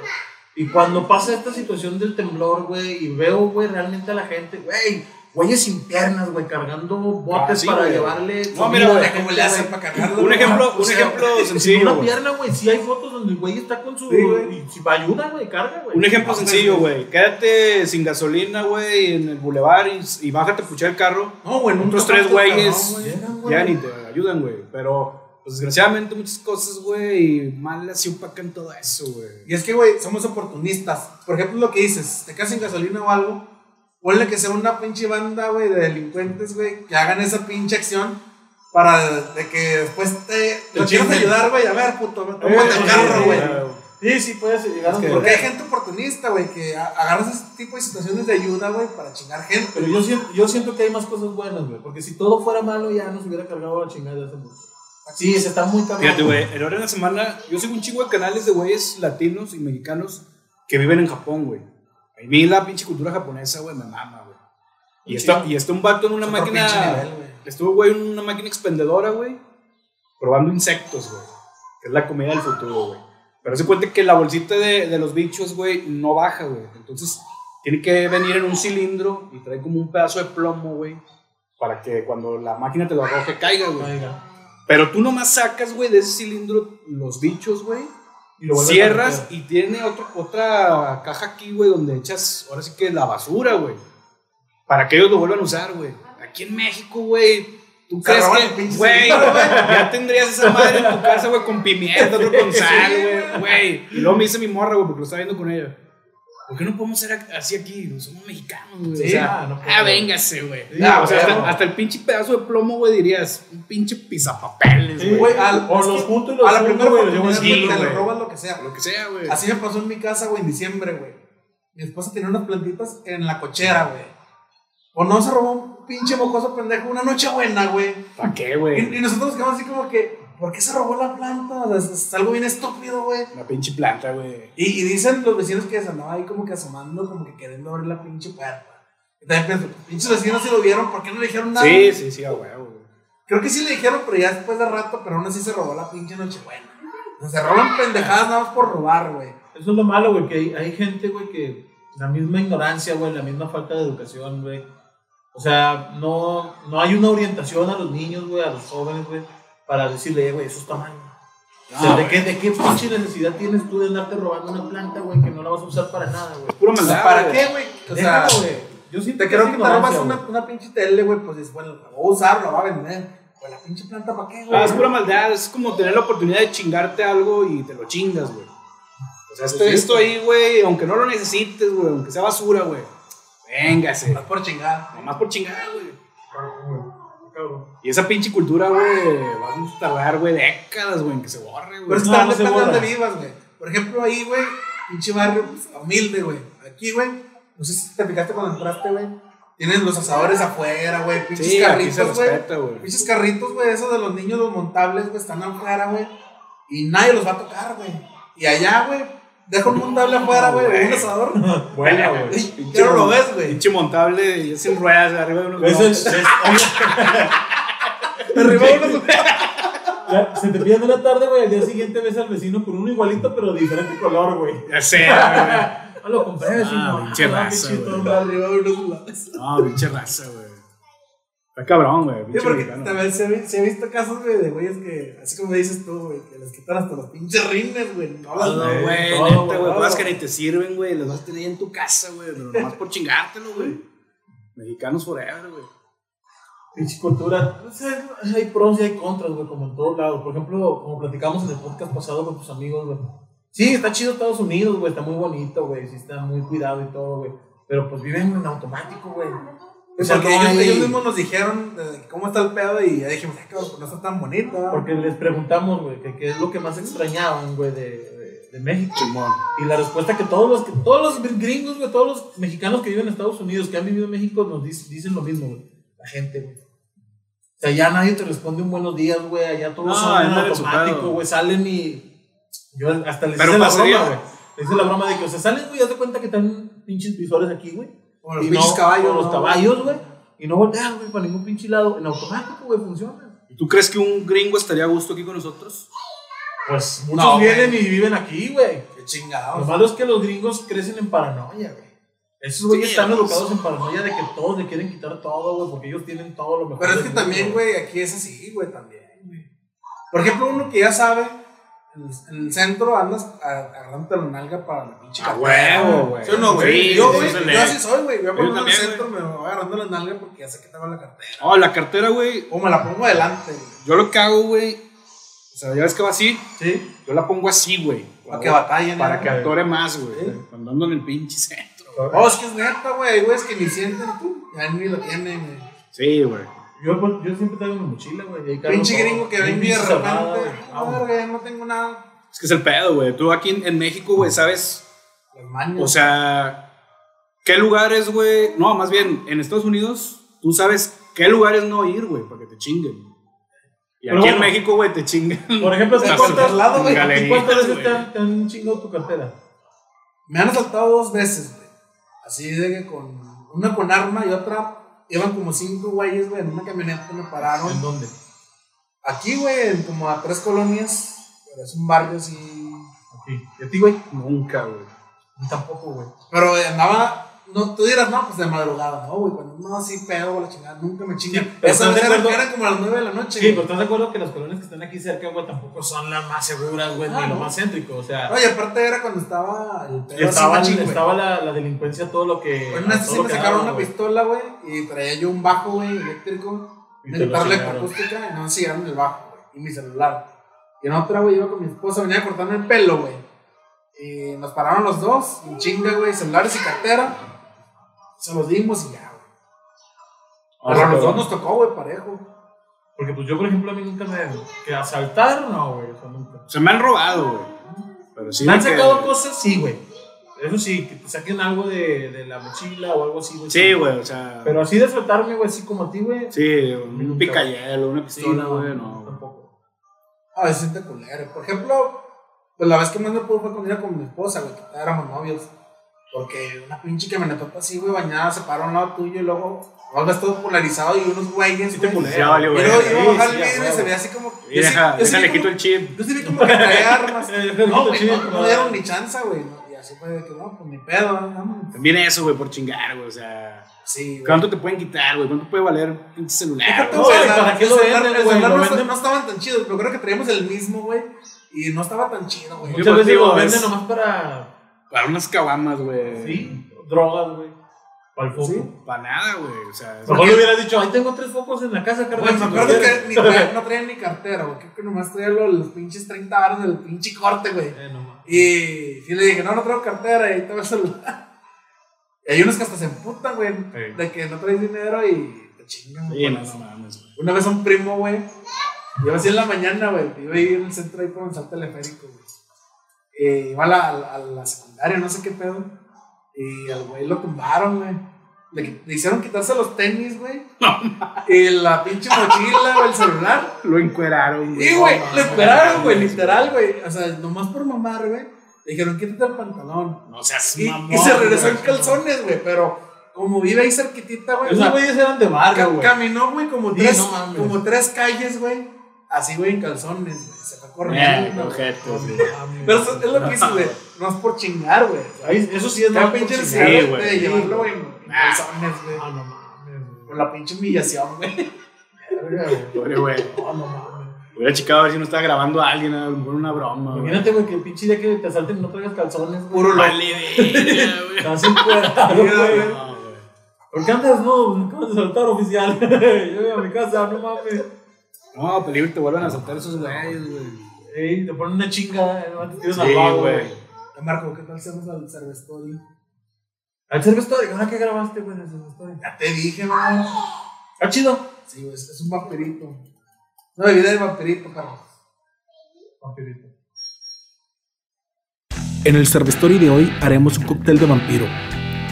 Y cuando pasa esta situación del temblor, güey, y veo, güey, realmente a la gente, güey, güeyes sin piernas, güey, cargando botes Ah, sí, para güey. llevarle. No, mira, güey, ¿Cómo le hacen para cargarlo? Un ejemplo, O un sea, ejemplo Sin sencillo, una güey. pierna, güey, sí hay fotos donde el güey está con su. Sí, güey. y si ayuda, güey, carga, güey. Un ejemplo No, sencillo, güey. Quédate sin gasolina, güey, en el bulevar y, y bájate a puchar el carro. No, güey, nunca Otros tres güeyes ya ni te ayudan, güey. Pero, pues, desgraciadamente, muchas cosas, güey, malas sí opacan todo eso, güey. Y es que, güey, somos oportunistas. Por ejemplo, lo que dices, te quedas sin gasolina o algo, ponle que sea una pinche banda, güey, de delincuentes, güey, que hagan esa pinche acción para de que después te... Te Lo quieres chinguen. ayudar, güey, a ver, puto, Eh, tómate el sí, carro, güey. Sí, sí, puedes llegar a un Es que- Porque hay gente oportunista, güey, que a- agarra ese tipo de situaciones de ayuda, güey, para chingar gente. Pero yo siento, yo siento que hay más cosas buenas, güey. Porque si todo fuera malo, ya nos hubiera cargado la chingada de hace mucho. Sí, se está muy cabrón. Fíjate, güey, en hora de la semana, yo sigo un chingo de canales de güeyes latinos y mexicanos que viven en Japón, güey. A mí la pinche cultura japonesa, güey, me mama, güey. Y está, y está un vato en una otro máquina. nivel, güey. estuvo, güey, en una máquina expendedora, güey, probando insectos, güey. Que es la comida del futuro, güey. Pero se cuenta que la bolsita de, de los bichos, güey, no baja, güey. Entonces, tiene que venir en un cilindro y trae como un pedazo de plomo, güey. Para que cuando la máquina te lo arroje, caiga, güey. Pero tú nomás sacas, güey, de ese cilindro los bichos, güey. Y lo Cierras y tiene otro, otra caja aquí, güey, donde echas, ahora sí que la basura, güey. Para que ellos lo vuelvan a usar, güey. Aquí en México, güey. ¿Tú crees que, güey, ya tendrías esa madre en tu casa, güey, con pimienta, otro con sal, güey, güey? Y luego me dice mi morra, güey, porque lo estaba viendo con ella. ¿Por qué no podemos ser así aquí? No somos mexicanos, güey. Sí, o sea, ah, no ah, véngase, güey. Sí, Ah, o sea, hasta, hasta el pinche pedazo de plomo, güey, dirías, un pinche pizapapeles, Sí, güey. Al- o es los juntos y los A la primera güey, los llevo oportunidad, en güey, kilo, te güey. robas lo que sea. Lo que sea, güey. Así me pasó en mi casa, güey, en diciembre, güey. Mi esposa tenía unas plantitas en la cochera, güey. O no se robó un pinche mocoso pendejo una noche buena, güey. ¿Para qué, Y, güey? y nosotros nos quedamos así como que, ¿por qué se robó la planta? O sea, es, es algo bien estúpido, güey. La pinche planta, güey. Y, y dicen los vecinos que se andaba ahí como que asomando, como que queriendo abrir la pinche puerta. Y también pienso, pinches vecinos si lo vieron, ¿por qué no le dijeron nada? Sí, sí, sí, a huevo, güey. Creo que sí le dijeron, pero ya después de rato, pero aún así se robó la pinche Nochebuena. O sea, se roban pendejadas nada más por robar, güey. Eso es lo malo, güey, que hay, hay gente, güey, que la misma ignorancia, güey, la misma falta de educación, güey. O sea, no, no hay una orientación a los niños, güey, a los jóvenes, güey, para decirle, "Eh, güey, eso está mal. o sea, ¿de qué, ¿de qué pinche necesidad tienes tú de andarte robando una planta, güey, que no la vas a usar para nada, güey? Pura O sea, maldad, ¿para güey. qué, güey? O sea, güey. Yo siento te creo que te robas una, una pinche tele, güey, pues dices, bueno, la voy a usar, la voy a vender. Pues la pinche planta, ¿para qué, güey? Ah, es pura maldad. Es como tener la oportunidad de chingarte algo y te lo chingas, güey. O sea, esto, Pues sí, esto ahí, güey, aunque no lo necesites, güey, aunque sea basura, güey. Véngase. Nomás por chingar. Nomás por chingar, güey. Cabrón. Y esa pinche cultura, güey, va a tardar, güey, décadas, güey, en que se borre, Pero güey. es que No, también no se depende de borra. dónde vivas, güey. Por ejemplo, ahí, güey, pinche barrio pues, humilde, güey. Aquí, güey, no sé si te fijaste cuando entraste, güey. Tienen los asadores afuera, güey. Pinches Sí, carritos, güey. Pinches carritos, güey, esos de los niños, los montables, güey, están afuera, güey. Y nadie los va a tocar, güey. Y allá, güey, deja un montable afuera, güey, un asador. Buena, güey. Ya no lo ves, güey. Pinche montable y sin ruedas arriba de unos Es el- globos. es- Arriba unos Ya, Se te piden una tarde, güey, al día siguiente ves al vecino con uno igualito, pero de diferente color, güey. Ya sé, güey. No lo compré, vecino. pinche Ah, raza, pinche de. No, pinche raza, güey. Está cabrón, güey. Sí, porque mexicano. también se, ha- se ha visto casos, güey, de güeyes que, así como dices tú, güey, que les quitan hasta los pinches rines, güey. No Eh, güey, güey. Cosas que ni te sirven, güey. Las vas a tener en tu casa, güey. Pero nomás por chingártelo, güey. Mexicanos forever, güey. Pinche cultura. O sea, hay pros y hay contras, güey, como en todos lados. Por ejemplo, como platicamos en el podcast pasado con tus amigos, güey. Sí, está chido Estados Unidos, güey. Está muy bonito, güey. Sí, está muy cuidado y todo, güey. Pero pues viven en automático, güey. O sea, porque no ellos, hay- ellos mismos nos dijeron de cómo está el pedo y ya dijimos, ay, no está tan bonito. Porque les preguntamos, güey, que qué es lo que más extrañaban, güey, de, de, de México. Y la respuesta que todos los, que todos los gringos, güey, todos los mexicanos que viven en Estados Unidos, que han vivido en México, nos dic- dicen lo mismo, güey. La gente, güey. O sea, ya nadie te responde un buenos días, güey. Allá todos No, son automático, güey. Salen y. Yo hasta les Pero hice la broma, güey. Les hice la broma de que, o sea, salen, güey, haz de cuenta que están pinches visores aquí, güey. Como los Y pinches no- caballos. o los ¿no? caballos, güey. Y no voltean, güey, para ningún pinche lado. En automático, güey, funciona. ¿Y tú crees que un gringo estaría a gusto aquí con nosotros? Pues muchos No, vienen y viven aquí, güey. Qué Lo chingados. malo es que los gringos crecen en paranoia, güey. Esos güeyes Sí, están pues. educados en paranoia de que todos le quieren quitar todo, güey, porque ellos tienen todo lo mejor. Pero es que también, güey, aquí es así, güey, también, güey. Por ejemplo, uno que ya sabe, en el, en el centro andas agarrándote la nalga para la pinche A cartera, huevo, güey. ¿Sí o no, güey? Yo, güey, yo así soy, güey. Yo Yo por en el centro me voy agarrando la nalga porque ya sé que tengo la cartera. Oh, la cartera, güey. O me la pongo adelante, güey. Yo lo que hago, güey. O sea, ya ves que va así. Sí. Yo la pongo así, güey. Para que batallen. Para que atore más, güey. Cuando ando en el pinche centro. Oh, es que es neta, güey. Güey, es que ni sienten tú. Ya ni lo tienen, güey. Sí, güey. Yo, pues, yo siempre traigo mi mochila, güey. Pinche gringo que ven de repente. güey. Ah, Vamos. verga, no tengo nada. Es que es el pedo, güey. Tú aquí en, en México, güey, sabes. Las mañas. O sea, ¿qué lugares, güey? No, más bien, en Estados Unidos, tú sabes qué lugares no ir, güey, para que te chinguen. Y aquí en. México, güey, te chingan. Por ejemplo, ¿tú Hasta cuántas, lado, güey. ¿tú Galerías, cuántas veces güey. te han, te han chingado tu cartera? Me han asaltado dos veces, güey. Así de que con. Una con arma y otra. Iban como cinco güeyes, güey, en una camioneta me ¿En pararon. dónde? Aquí, güey, en como a tres colonias. Pero es un barrio así. Aquí. ¿Y a ti, güey? Nunca, güey. Ni tampoco, güey. Pero andaba. No, tú dirás, no, pues de madrugada, no, güey. Cuando no, así pedo, la chingada, nunca me chingan. Sí, Esa ¿estás vez eran como a las nueve de la noche. Sí, güey. pero estás de acuerdo que las colonias que están aquí cerca, güey, tampoco son las más seguras, güey, Ah, ni lo no. más céntrico. O sea, Oye, aparte era cuando estaba el pedo estaba, así machín, estaba la, la delincuencia, todo lo que. Bueno, vez todo sí lo me sacaron una güey. pistola, güey, y traía yo un bajo, güey, eléctrico, Y una lo guitarra electroacústica, y no me siguieron el bajo, güey, y mi celular. Y en otra, güey, iba con mi esposa, venía a cortarme el pelo, güey. Y nos pararon los dos, en chinga, güey, celulares y cartera. Se los dimos y ya, güey. Ah, Pero a los dos nos tocó, güey, parejo. Porque, pues yo, por ejemplo, a mí nunca me. Que asaltar, no, güey. O sea, nunca. Se me han robado, güey. Pero sí. me han que- sacado cosas, sí, güey. Eso sí, que te saquen algo de, de la mochila o algo así, güey. Sí, güey, o sea. Pero así de asaltarme, güey, así como a ti, güey. Sí, un Nunca. picayelo, una pistola, güey, no. Tampoco. A veces siente culero. Por ejemplo, pues la vez que más me pudo fue cuando iba con mi esposa, güey, que éramos novios. Porque una pinche camionetota así, güey, bañada, se para a un lado tuyo y luego vuelves todo polarizado y unos güeyes, Sí te valió, Y güey. luego Sí, iba a bajar sí, el vidrio y se ve así como. Y deja, vi quito el chip. Yo sí vi como que traía armas. No, güey, no, me dieron ni chance, güey. ¿no? Y así fue de que, no, pues ni pedo, ¿no? También eso, güey, por chingar, güey, o sea. Sí, güey. ¿Cuánto te pueden quitar, güey? ¿Cuánto puede valer un pinche celular? No, güey, ¿y la- para qué lo venden, güey? no, estaban tan chidos, pero creo que traíamos el mismo, güey. Y no estaba tan chido, güey. Yo Muchas veces digo, venden nomás para. Para unas caguamas, güey. Sí, drogas, güey. Para el foco. Sí. Para nada, güey. O sea, es- Mejor le hubieras dicho, ahí tengo tres focos en la casa, carnal. me si acuerdo que quieres". ni traía- no traía ni cartera, güey. Creo que nomás traía los, los pinches 30 baros del pinche corte, güey. Eh, no. Y sí le dije, no, no traigo cartera, y ahí tengo el celular. Y hay unos que hasta se emputan, güey, Sí. de que no traes dinero y te chingan, güey. Sí, no, no mames, güey. Una vez un primo, güey, iba así en la mañana, güey, iba ahí en el centro ahí está el teleférico, güey. Eh, iba a la, a la- secundaria, no sé qué pedo. Y al güey lo tumbaron, güey. Le, le hicieron quitarse los tenis, güey. Y la pinche mochila, güey, el celular. Lo encueraron, güey. Y, güey, no, le no, esperaron, no, güey, no, literal, güey. O sea, nomás por mamar, güey. Le dijeron, quítate el pantalón. No seas Y, mamón. y se regresó en calzones, güey. Pero como vive ahí cerquitita, güey. Esos güeyes eran de barrio, güey. caminó, güey, como Sí, tres, no como tres calles, güey. Así, güey, en calzones, güey. Se fue Eh, corriendo. ojete, sí. Pero eso es lo que dice, güey. No es por chingar, güey. Eso sí es pinche por necesidad Sí, güey. de llevarlo en en calzones, güey. Ah, no mames. güey. Con la pinche humillación, güey. Güey. Pobre güey. No, no mames. Hubiera checado a ver si no estaba grabando a alguien, a lo mejor una broma. güey. Imagínate, güey, que el pinche día que te asalten no traigas calzones, güey. Puro lo. Vale, güey. Estás encuadrado, Mira, güey. güey. No, güey. ¿Por qué andas? No, me acaban de saltar, oficial. Yo voy a mi casa, no mames. No, peligro, te vuelven a soltar esos güeyes, güey. Ey, te ponen una chingada, eh, te tiras al vago, güey. Eh, Marco, ¿qué tal hacemos al Cervestory? Al Serve Story, ¿ahora qué grabaste, güey, en el Serve Story? Ya te dije, güey. Ah, chido. Sí, güey, es es un vampirito. Una bebida de vampirito, Carlos. Vampirito. En el Cervestory de hoy haremos un cóctel de vampiro.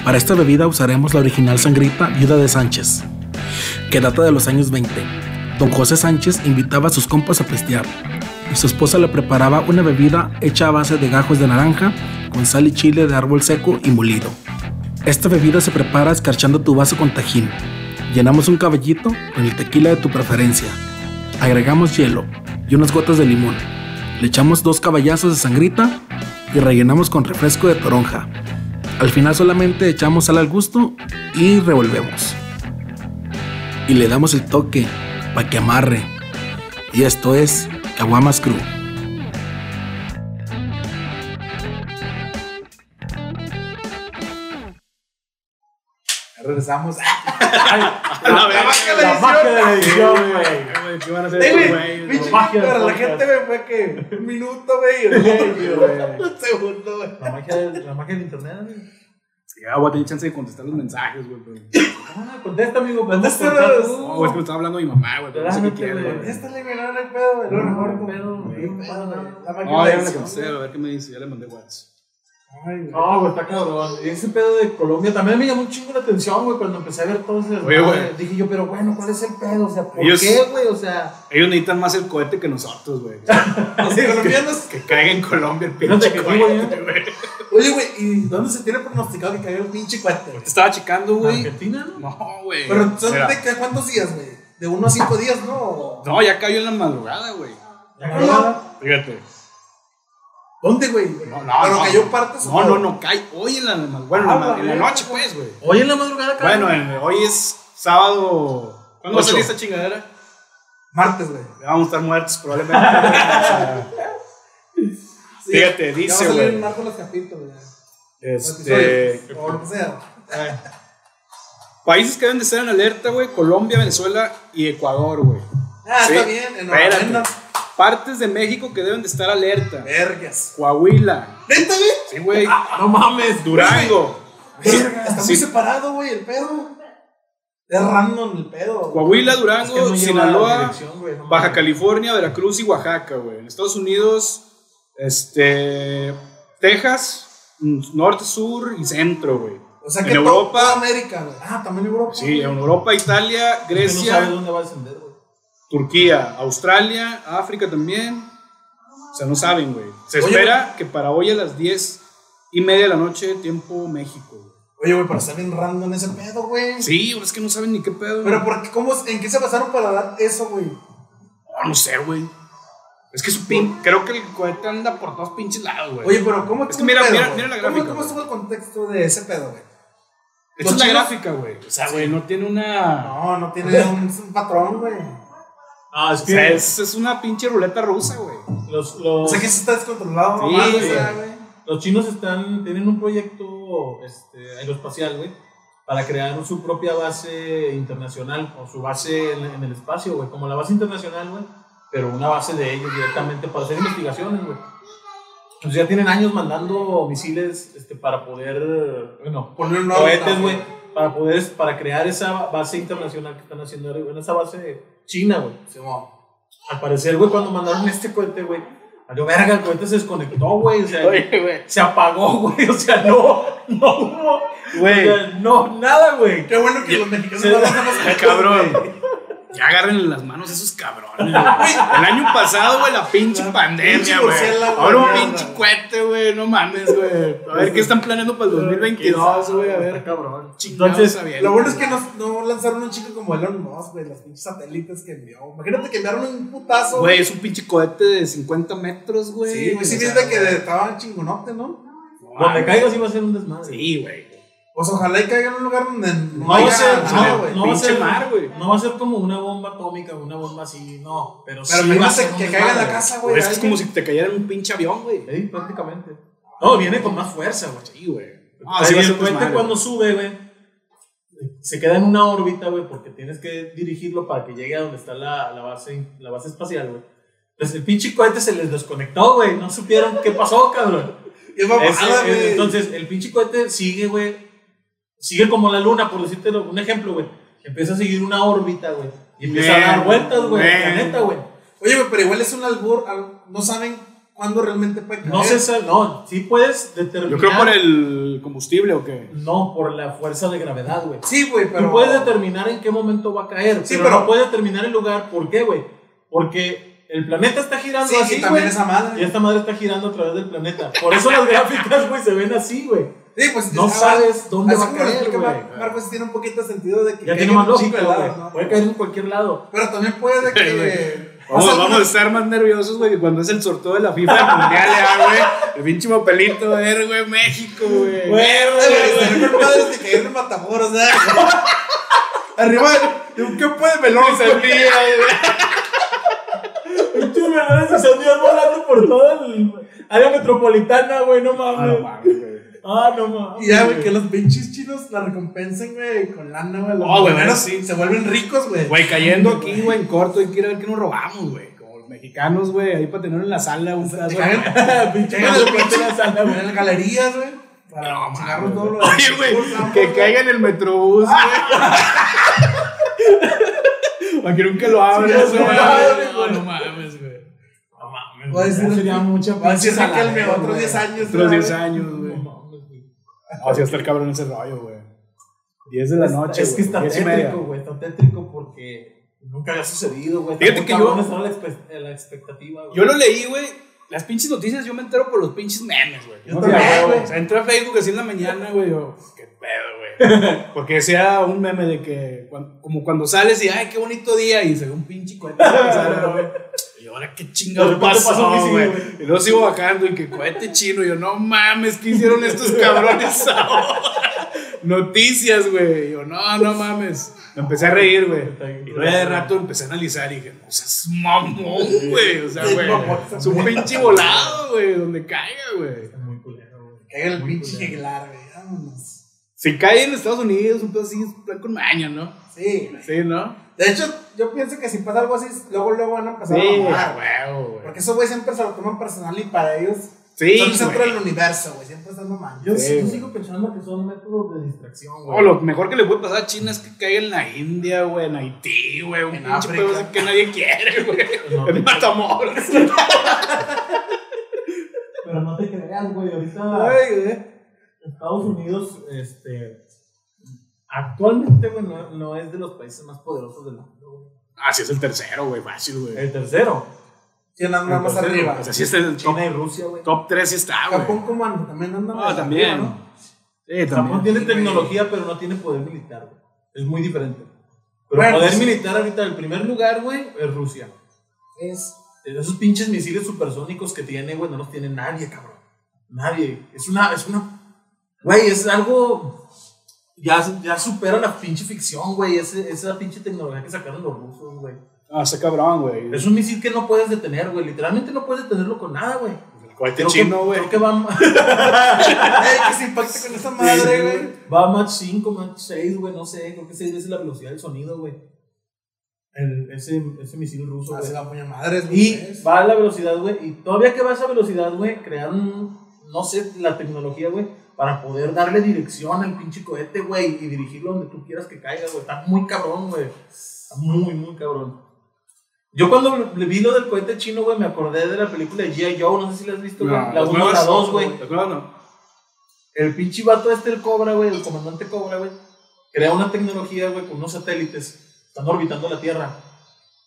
Para esta bebida usaremos la original sangrita Viuda de Sánchez, que data de los años 20. Don José Sánchez invitaba a sus compas a pistear y su esposa le preparaba una bebida hecha a base de gajos de naranja con sal y chile de árbol seco y molido. Esta bebida se prepara escarchando tu vaso con tajín. Llenamos un caballito con el tequila de tu preferencia. Agregamos hielo y unas gotas de limón. Le echamos dos caballazos de sangrita y rellenamos con refresco de toronja. Al final solamente echamos sal al gusto y revolvemos. Y le damos el toque para que amarre. Y esto es Caguamas Crew. Regresamos. A la de La magia de la edición, güey. ¿Qué van a hacer estos güey, güeyes? Para la gente, güey, fue que un minuto, güey. Un segundo, güey. La magia, del- la magia del internet, güey. Ya voy a tener chance de contestar los mensajes, güey. pero- Ah, contesta, amigo. Tú. No, güey, es que me estaba hablando mi mamá, güey. No sé qué quiere, güey. güey. Esta le ganó el pedo, güey. No, no, pedo, no, no, güey. no. No, ya le a ver qué me dice. Ya le mandé WhatsApp. Ay, güey. No, güey, está cabrón. Ese pedo de Colombia también me llamó un chingo la atención, güey, cuando empecé a ver todo ese Oye, güey. Dije yo, pero bueno, ¿cuál es el pedo? O sea, ¿por Ellos- qué, güey? O sea, Ellos necesitan más el cohete que nosotros, güey. Los colombianos. que caiga en Colombia el pinche cohete, güey. Oye, güey, ¿y dónde se tiene pronosticado que caiga el pinche cuate? Te estaba checando, güey. Argentina, ¿no? No, güey. Pero son Mira. de qué- cuántos días, güey? De uno a cinco días, ¿no? No, ya cayó en la madrugada, güey. Ya No, cayó. Fíjate. ¿Dónde, güey? No, no, Pero no. cayó partes. No, no, no, cae hoy en la Bueno, en la, Ah, en la verga, noche, pues, güey. Hoy en la madrugada cayó. Bueno, en- hoy es sábado. ¿Cuándo va a salir esta chingadera? Martes, güey. Ya Vamos a estar muertos, probablemente. Sí, Fíjate, dice, güey. en los capítulos, este, O lo que sea. Eh, países que deben de estar en alerta, güey. Colombia, Venezuela y Ecuador, güey. Ah, Sí. está bien. Espérate. Enhorabuena. Partes de México que deben de estar alerta. Vergas. Coahuila. ¿Neta, güey? Sí, güey. no mames. Durango. Verga, Está Sí. muy separado, güey, el pedo. Es random el pedo. Coahuila, Es que Durango, no Sinaloa, no Baja. California, Veracruz y Oaxaca, güey. En Estados Unidos, este, Texas, norte, sur y centro, güey. O sea en que to- Europa- toda América, güey. Ah, también Europa. Sí, en Europa, Italia, Que no Grecia, dónde va a descender, güey. Turquía, Australia, África también. O sea, no saben, güey. Se Oye, espera que para hoy a las 10 y media de la noche, tiempo México, güey. Oye, güey, pero está bien random ese pedo, güey. Sí, güey, es que no saben ni qué pedo. Pero güey. ¿por qué, cómo, ¿en qué se basaron para dar eso, güey? Oh, no sé, güey. Es que su pin, creo que el cohete anda por todos pinches lados, güey. Oye, pero ¿cómo Es estuvo que mira- pedo, mira- mira la ¿Cómo- gráfica, ¿Cómo, estuvo el contexto de ese pedo, güey? Esta es la gráfica, güey. O sea, güey, no tiene una. No, no tiene un, es un patrón, güey. Ah, es O que sea, es, es una pinche ruleta rusa, güey. los, O los, sea que se está descontrolado, Sí, nomás, o güey. sea, güey. los chinos están, tienen un proyecto este, aeroespacial, güey, para crear su propia base internacional o su base en, en el espacio, güey, como la base internacional, güey, pero una base de ellos directamente para hacer investigaciones, güey. Entonces ya tienen años mandando misiles este, para poder, bueno, Poner cohetes, güey, para poder, para crear esa base internacional que están haciendo, ahora, en esa base china, güey. Simón. Al parecer, güey, cuando mandaron este cohete, güey, valió verga, el cohete se desconectó, güey, o sea, güey. se apagó, güey, o sea, no, no hubo, Güey. o sea, no, nada, güey. Qué bueno que los mexicanos se- no lo hacemos Cabrón. Ya agarren las manos a esos cabrones, güey. El año pasado, güey, la pinche La pandemia, pinche güey. Ahora un pinche cohete, güey. No mames, güey. A ver qué están planeando para el 2022, güey. A ver. cabrón. Entonces, bien. Lo bueno es que no, no lanzaron un chico como Elon Musk, güey, los pinches satélites que envió. Imagínate que enviaron un putazo. Güey, es un pinche cohete de 50 metros, güey. Sí, güey, sí viste que estaba chingonote, ¿no? no donde caiga sí va a ser un desmadre. Sí, güey. Pues ojalá y caiga en un lugar donde No va a haya ser, nada, no, güey. no va a ser, mar, güey. no va a ser como una bomba atómica, una bomba así, no. Pero, Pero sí va a ser imagínate un que caiga en la casa, Güey, es que es como si te cayera en un pinche avión, güey. Sí, prácticamente. No, viene con más fuerza, güey. Sí, güey. Ah, Así va a el ser cohete desmadre. cuando sube, güey, se queda en una órbita, güey, porque tienes que dirigirlo para que llegue a donde está la, la base, la base espacial, güey. Entonces el pinche cohete se les desconectó, güey. No supieron qué pasó, cabrón. Es entonces el pinche cohete sigue, güey. Sigue como la luna, por decirte un ejemplo, güey. Empieza a seguir una órbita, güey. Y empieza a dar vueltas, güey, al man. planeta, güey. Oye, pero igual es un albur. al- No saben cuándo realmente puede caer. No sé, si- no, sí puedes determinar. Yo creo por el combustible o qué. No, por la fuerza de gravedad, güey. Sí, güey, pero. Tú puedes determinar en qué momento va a caer, Sí, pero, pero- no puedes determinar el lugar. ¿Por qué, güey? Porque el planeta está girando Sí, así, y también esa madre. Y esta madre está girando a través del planeta. Por eso las gráficas, güey, se ven así, güey. Sí, pues No ah, sabes dónde va a caer, güey. Mar- Marcos, tiene un poquito de sentido de que. Ya tiene más lógica, güey. ¿no? Puede caer en cualquier lado. Pero también puede de que. Vamos, pasa vamos a estar más nerviosos, güey, que cuando es el sorteo de la FIFA del Mundial, güey. El pinche papelito, a ver, güey, México, güey. Güey, muy padre de caer en Matamoros, ¿eh? Arriba, de un campo de melón. Pinches melones y sandías volando por toda el área metropolitana, güey, no Ah, mames. no mames, güey. Ah, no mames. Y ya, güey, que los pinches chinos la recompensen, güey, con lana, güey. Oh, güey, mexicanos sí. Se vuelven ricos, güey. Güey, cayendo aquí, güey, en corto, hay que ir a ver qué nos robamos, güey. Como los mexicanos, güey, ahí para tener en la sala un pedazo Pinche en pinche sala, güey. en las galerías, güey. Para No, todo lo. Oye, güey, que caiga en el metrobús, güey. Para que nunca lo abras, güey. No, güey. no mames, güey. No mames. Sería mucha Riquelme saladera, otros güey. 10 años. Otros 10 güey. años, No güey. No, sí, está el cabrón ese rollo, güey. 10 de la noche, Es que güey, está 10 y media. tétrico, güey. Está tétrico porque nunca había sucedido, güey. Fíjate que yo- la, a la expectativa, güey. Yo lo leí, güey. Las pinches noticias yo me entero por los pinches memes, güey. Yo No también, güey. O sea, entré a Facebook así en la mañana, güey. Yo, qué pedo, güey. Porque decía un meme de que, como cuando sales y, ay, qué bonito día, y se ve un pinche cohete. ahora, qué chingados pasó pasó, güey. güey. Y luego sigo bajando y que cohete chino. Y yo, no mames, ¿qué hicieron estos cabrones ahora? Noticias, güey. Y yo, no, no mames. Me empecé a reír, güey. Y luego de rato empecé a analizar y dije, no seas mamón, güey. O sea, güey. Es un pinche volado, güey, donde caiga, güey. Está muy culero, güey. Caiga el pinche jeglar, güey. Vámonos. Si cae en Estados Unidos, un pedo así, es plan con maña, ¿no? Sí, güey. Sí, ¿no? De hecho, yo pienso que si pasa algo así, luego, luego van a empezar Sí, a mamar. huevo, güey. Porque esos güeyes siempre se lo toman personal y para ellos Sí, son el centro güey. del universo, güey. Siempre están mamando. Yo, Sí, sí- yo güey. sigo pensando que son métodos de distracción, güey. Oh, lo mejor que le puede pasar a China es que caiga en la India, güey, en Haití, güey, un pinche pedo que nadie quiere, güey. No, en Matamoros. Pero no te creas, güey. Ahorita Ay, güey. Estados Unidos, este. Actualmente, güey, no, no es de los países más poderosos del mundo, güey. Ah, sí, es el tercero, güey, fácil, güey. El tercero. ¿Quién anda más tercero, arriba? O sea, sí está el top, China y Rusia, güey. top 3, sí está, güey. Japón, ¿cómo anda? También anda más Ah, también. arriba, ¿no? Sí, Japón también. tiene Sí, güey. tecnología, pero no tiene poder militar, güey. Es muy diferente. Pero Bueno, poder sí. militar ahorita, el primer lugar, güey, es Rusia. Es. Esos pinches misiles supersónicos que tiene, güey, no los tiene nadie, cabrón. Nadie. Es una, es una. Güey, es algo. Ya, ya supera la pinche ficción, güey. ese- Esa pinche tecnología que sacaron los rusos, güey. Ah, está cabrón, güey. Es un misil que no puedes detener, güey. Literalmente no puedes detenerlo con nada, güey. El cohete Creo que- chino, güey. Creo que va, Ay, que se impacta con esa madre, güey. va a Mach 5, Mach 6, güey, no sé. Creo que 6 veces la velocidad del sonido, güey. El- ese, ese misil ruso, Ah, güey. se la puña madres, güey. Y va a la velocidad, güey. Y todavía que va a esa velocidad, güey, crearon, no sé, la tecnología, güey, para poder darle dirección al pinche cohete, güey, y dirigirlo donde tú quieras que caiga, güey. Está muy cabrón, güey. Está muy, muy cabrón. Yo cuando le vi lo del cohete chino, güey, me acordé de la película de G.I. Joe, no sé si la has visto, güey. No, la las 1 o la nuevas- 2, güey. El pinche vato este, el Cobra, güey, el comandante Cobra, güey, crea una tecnología, güey, con unos satélites están orbitando la Tierra.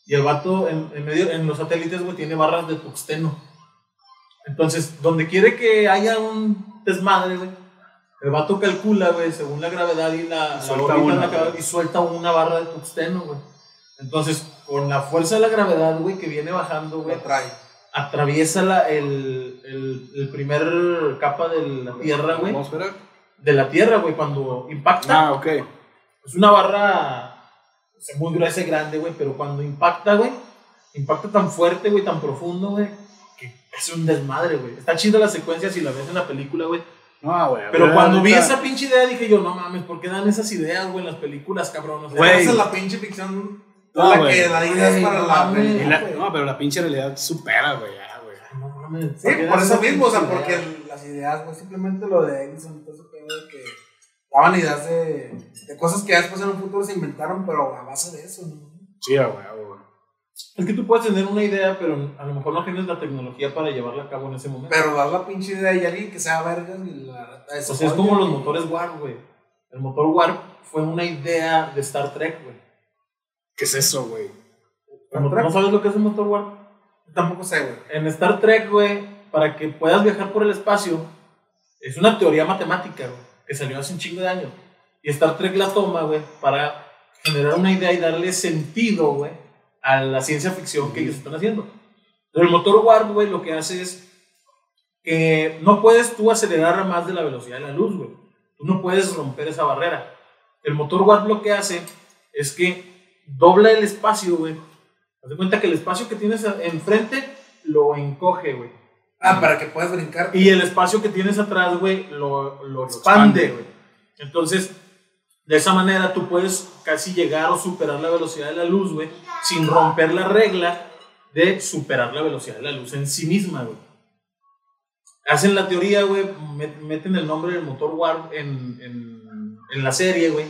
Y el vato en, en medio, en los satélites, güey, tiene barras de tuxteno. Entonces, donde quiere que haya un desmadre, güey, el vato calcula, güey, según la gravedad y la, la suelta órbita una, la y suelta una barra de tuxteno, güey. Entonces, con la fuerza de la gravedad, güey, que viene bajando, güey, atraviesa la, el, el, el primer capa de la Tierra, güey. De la Tierra, güey, cuando impacta. Ah, ok. Es una barra muy gruesa y grande, güey, pero cuando impacta, güey, impacta tan fuerte, güey, tan profundo, güey, es un desmadre, güey. Está chida la secuencia si la ves en la película, güey. No, güey. Pero cuando vi esa pinche idea dije yo, no mames, ¿por qué dan esas ideas, güey, en las películas, cabrón? O sea, Güey. Esa es la pinche ficción. No, la que la idea es Güey, para no la mames. y película, la-. No, pero la pinche realidad supera, güey. ya, güey. no mames. Sí, ¿por qué por dan eso esas mismo, o sea, pinches porque ideas? las ideas, güey, simplemente lo de Edison y todo ese pedo de que daban ideas de, de cosas que ya después en un futuro se inventaron, pero a base de eso, ¿no? Sí, güey, güey. Es que tú puedes tener una idea, pero a lo mejor no tienes la tecnología para llevarla a cabo en ese momento. Pero dar la pinche idea y alguien que sea vergas y la O sea, es como los motores Warp, güey. El motor Warp fue una idea de Star Trek, güey. ¿Qué es eso, güey? ¿No ¿No sabes lo que es un motor Warp? Tampoco sé, güey. En Star Trek, güey, para que puedas viajar por el espacio, es una teoría matemática, güey, que salió hace un chingo de años. Y Star Trek la toma, güey, para generar una idea y darle sentido, güey, a la ciencia ficción que ellos están haciendo. Pero el motor Warp, güey, lo que hace es que no puedes tú acelerar más de la velocidad de la luz, güey. Tú no puedes romper esa barrera. El motor Warp lo que hace es que dobla el espacio, güey. Haz de cuenta que el espacio que tienes enfrente lo encoge, güey. Ah, para que puedas brincar. Y el espacio que tienes atrás, güey, lo, lo expande. güey. Entonces, de esa manera tú puedes casi llegar o superar la velocidad de la luz, güey, sin romper la regla de superar la velocidad de la luz en sí misma, güey. Hacen la teoría, güey, met- meten el nombre del motor Warp en, en, en la serie, güey.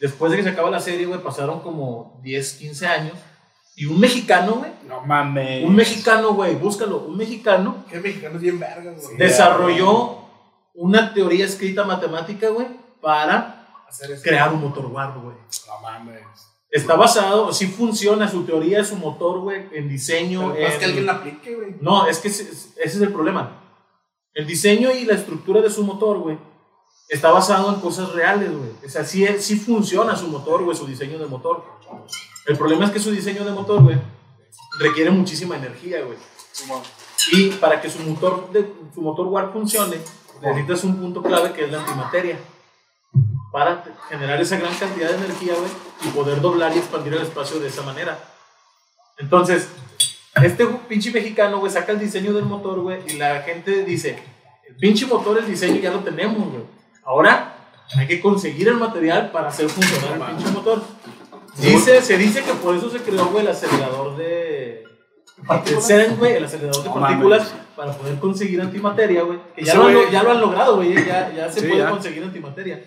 Después de que se acaba la serie, güey, pasaron como 10, 15 años. Y un mexicano, güey, No mames. un mexicano, güey, búscalo, un mexicano Que mexicano es bien vergas, güey. desarrolló una teoría escrita matemática, güey, para Hacer eso. crear un motor Warp, güey. No mames. Está basado, sí funciona, su teoría, su motor, güey, en diseño. Pero no es que alguien la aplique, güey. No, es que ese, ese es el problema. El diseño y la estructura de su motor, güey, está basado en cosas reales, güey. O sea, sí, sí funciona su motor, güey, su diseño de motor. El problema es que su diseño de motor, güey, requiere muchísima energía, güey. Y para que su motor, de, su motor Warp funcione, necesitas un punto clave que es la antimateria. Para generar esa gran cantidad de energía, güey, y poder doblar y expandir el espacio de esa manera. Entonces, este pinche mexicano, güey, saca el diseño del motor, güey, y la gente dice, el pinche motor, el diseño ya lo tenemos, güey. Ahora hay que conseguir el material para hacer funcionar el pinche motor. Dice, se dice que por eso se creó, güey, el acelerador de... El CERN, güey, el acelerador de partículas para poder conseguir antimateria, güey. Que ya, lo, ya lo han logrado, güey. Ya, ya se Sí, puede ya. conseguir antimateria.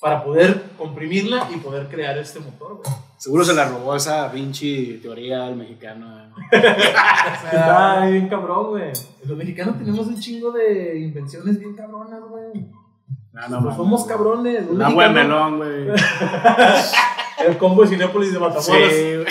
Para poder comprimirla y poder crear este motor, güey. Seguro se la robó esa pinche teoría al mexicano. Está bien cabrón, güey. Los mexicanos tenemos un chingo de invenciones bien cabronas, güey. No, no Pues somos cabrones. Un agua de mexicano- melón, güey. El combo de Cinépolis de Matamoros. Sí, güey.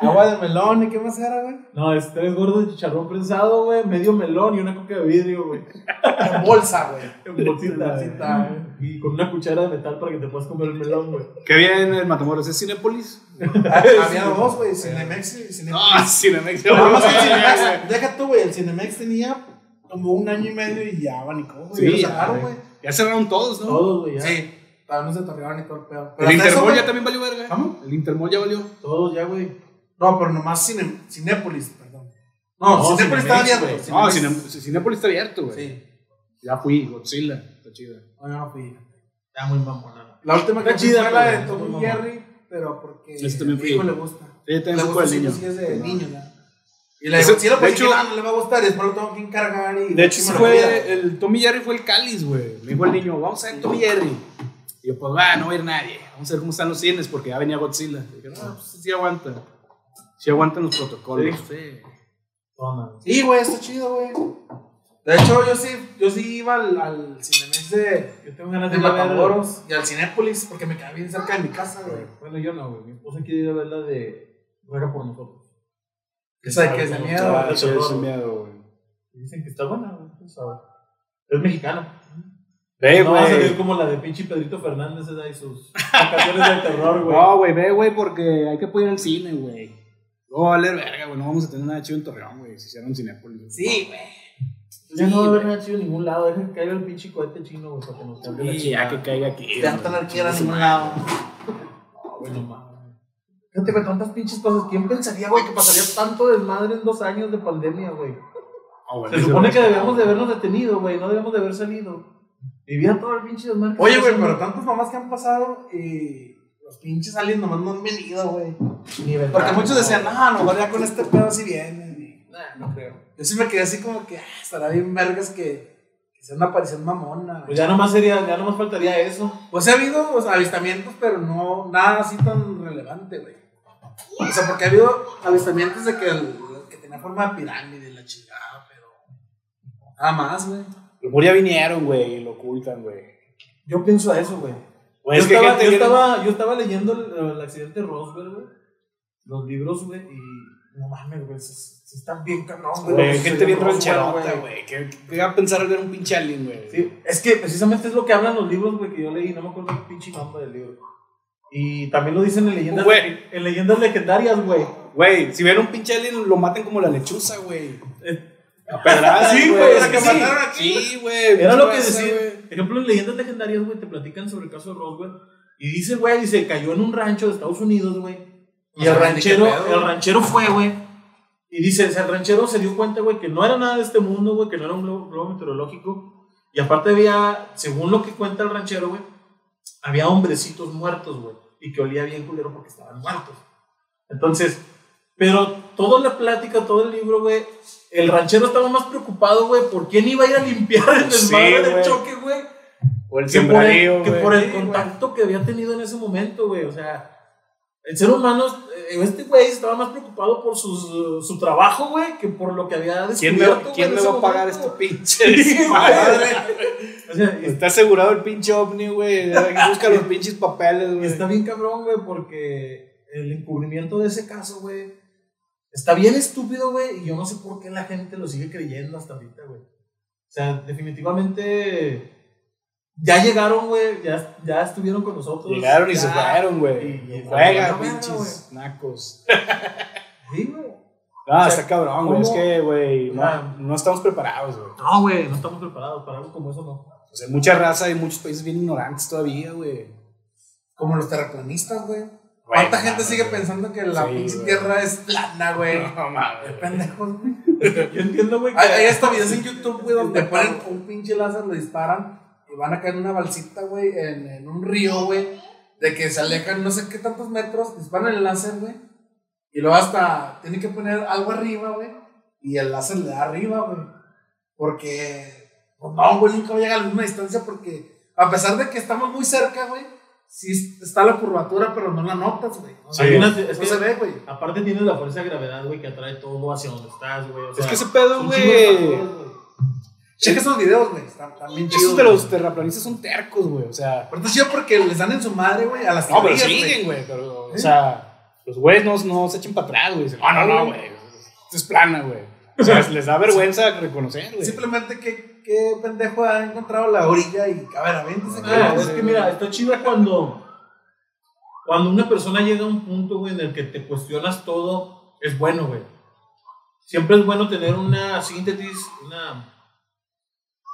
Agua de melón, ¿y qué más era, güey? No, es tres gordos de chicharrón prensado, güey. Medio melón y una coca de vidrio, güey. En bolsa, güey. En bolsita, bolsita, güey. Y con una cuchara de metal para que te puedas comer el melón, güey. Qué bien el Matamoros. ¿Es Cinépolis? Había dos, güey, Cinemex y Cinemex. Ah, Cinemex. Deja tú, güey, el Cinemex tenía como un año y medio y ya abanicó, güey. Sí, ya cerraron, güey. Ya cerraron todos, ¿no? Todos, güey, ya. Sí, todavía no se torreaban ni todo el pedo. El eso, Intermol ya también valió verga. ¿Cómo? El Intermol ya valió. Todos ya, güey. No, pero nomás Cine, Cinépolis, perdón. No, No, Cinépolis Cinemex, abierto. No, Cinépolis está abierto, güey. Sí, Ya fui, Godzilla. Está chida. no, yo no fui. Está muy mamona. La última que Está fui chida, fue la de Tom y. Jerry, pero porque Ese también a fui. mi hijo le gusta. Sí, también le gusta el sí, niño. sí, es de niño, ya. Y la Godzilla, de hecho- "Ah, no le va a gustar después lo tengo que encargar y... De hecho, fue. El Tommy Jerry fue el cáliz, güey. Me dijo el niño, vamos a ver Tommy Jerry. Y yo, pues va, no va a ir nadie. Vamos a ver cómo están los cines porque ya venía Godzilla. Y dije, no, pues sí aguanta. Sí aguantan los protocolos. Sí. Toma. Sí, güey, está chido, güey. De hecho, yo sí, yo sí iba al, al Cinemex de, Yo tengo ganas de de ir a ver. Y al Cinépolis porque me queda bien cerca de mi casa, güey. Bueno, yo no, güey. Mi esposa quiere ir a ver la de Ruega por nosotros. Esa de que es de miedo. Ah, de miedo, güey. Dicen que está buena, güey. sabe. Es mexicana. Ve, no va a salir como la de pinche Pedrito Fernández esa y sus vacaciones de terror, güey. No, güey, ve, güey, porque hay que poder ir al cine, güey. No, vale verga, güey. No vamos a tener nada chido en Torreón, güey. Si hicieron Cinépolis. Sí, güey. Ya no va a haber nada chido en ningún lado. Dejen que caiga el pinche cohete chino, güey, para que nos la Sí, ya que caiga aquí. Ya no güey. tener que ir a ningún lado. No, güey, no mames. Fíjate, güey, tantas pinches cosas. ¿Quién pensaría, güey, que pasaría tanto desmadre en dos años de pandemia, güey? Ah, güey, Se supone que debíamos de habernos detenido, güey. No debíamos de haber salido. Vivía todo el pinche desmadre. Oye, güey, pero tantas mamás que han pasado y los pinches aliens nomás no han venido, güey. Porque muchos decían, güey. no, a ya con este pedo sí vienen. Nah, no creo. Yo sí me quedé así como que, ah, estará bien vergas que, que sea una aparición mamona. Pues ya nomás sería, ya nomás faltaría eso. Pues ha habido o sea, avistamientos, pero no nada así tan relevante, güey. O sea, porque ha habido avistamientos de que, el, que tenía forma de pirámide y la chingada, pero nada más, güey. Los mejor ya vinieron, güey, y lo ocultan, güey. Yo pienso eso, güey. Yo, es que estaba, yo, estaba, yo estaba leyendo el, el accidente de Roswell, güey. Los libros, güey, y no mames, güey, se, se están bien cabrón, güey. Gente bien rancherota, güey. ¿Qué, ¿Qué va a pensar al ver un pinche alien, güey? Sí, es que precisamente es lo que hablan los libros, güey, que yo leí, no me acuerdo el pinche nombre del libro. Y también lo dicen en leyendas, en leyendas legendarias, güey. Güey, si ven un pinche alien, lo maten como la lechuza, güey. Eh, A pedradas, Sí, güey. la que sí. mataron aquí. Sí, güey. Era lo que decía. Por ejemplo, en leyendas legendarias, güey, te platican sobre el caso de Roswell. Y dice, güey, dice, cayó en un rancho de Estados Unidos, güey. Y el ranchero, pedo. el ranchero fue, güey. Y dice, o sea, el ranchero se dio cuenta, güey, que no era nada de este mundo, güey, que no era un globo, globo meteorológico. Y aparte había, según lo que cuenta el ranchero, güey, había hombrecitos muertos, güey. Y que olía bien culero porque estaban muertos. Entonces, pero toda la plática, todo el libro, güey, el ranchero estaba más preocupado, güey, por quién iba a ir a limpiar el Sí, desmadre del choque, güey. O el Que por el, que por el Sí, contacto que había tenido en ese momento, güey. O sea, el ser humano, eh, este güey estaba más preocupado por uh, su trabajo, güey, que por lo que había ¿Quién descubierto. quién me va a pagar este pinche? O sea, es- Está asegurado el pinche ovni, güey. Busca los pinches papeles, güey. está bien cabrón, güey, porque el encubrimiento de ese caso, güey, está bien estúpido, güey, y yo no sé por qué la gente lo sigue creyendo hasta ahorita, güey. O sea, definitivamente ya llegaron, güey, ya, ya estuvieron con nosotros. Llegaron y se fueron, güey. Y- y- Juega, no, pinches nacos. Sí, güey. No, O sea, está cabrón, güey. Es que, güey, no, no estamos preparados, güey. No, güey, no estamos preparados para algo como eso, no. O sea, mucha raza y muchos países bien ignorantes todavía, güey. Como los terraplanistas, güey. ¿Cuánta gente sigue pensando que la Sí, tierra es plana, güey? No mames. pendejos, güey. Yo entiendo, güey. Hay, hay hasta videos en YouTube, güey, donde ponen un pinche láser, lo disparan y van a caer en una balsita, güey, en, en un río, güey, de que se alejan no sé qué tantos metros, disparan el láser, güey, y luego hasta tienen que poner algo arriba, güey, y el láser le da arriba, güey, porque, pues no, güey, nunca va a llegar a la misma distancia porque, a pesar de que estamos muy cerca, güey, sí está la curvatura, pero no la notas, güey. O sea, no es que- se ve, güey. Aparte tienes la fuerza de gravedad, güey, que atrae todo hacia donde estás, güey. O sea, Es que ese pedo, güey. Checa esos videos, güey, están, están bien chidos. Esos de los terraplanistas son tercos, güey. O sea, Pero está chido porque les dan en su madre, güey, a las no, pero siguen, güey. Pero, o ¿Eh? sea, los güeyes no, no se echen para atrás, güey. No, no, no, güey. Esto es plana, güey. O sea, les da vergüenza reconocer, güey. Simplemente qué, qué pendejo ha encontrado la orilla y, a ver, avéntese. Ah, es que mira, está chido cuando, cuando una persona llega a un punto, güey, en el que te cuestionas todo, es bueno, güey. Siempre es bueno tener una síntesis, una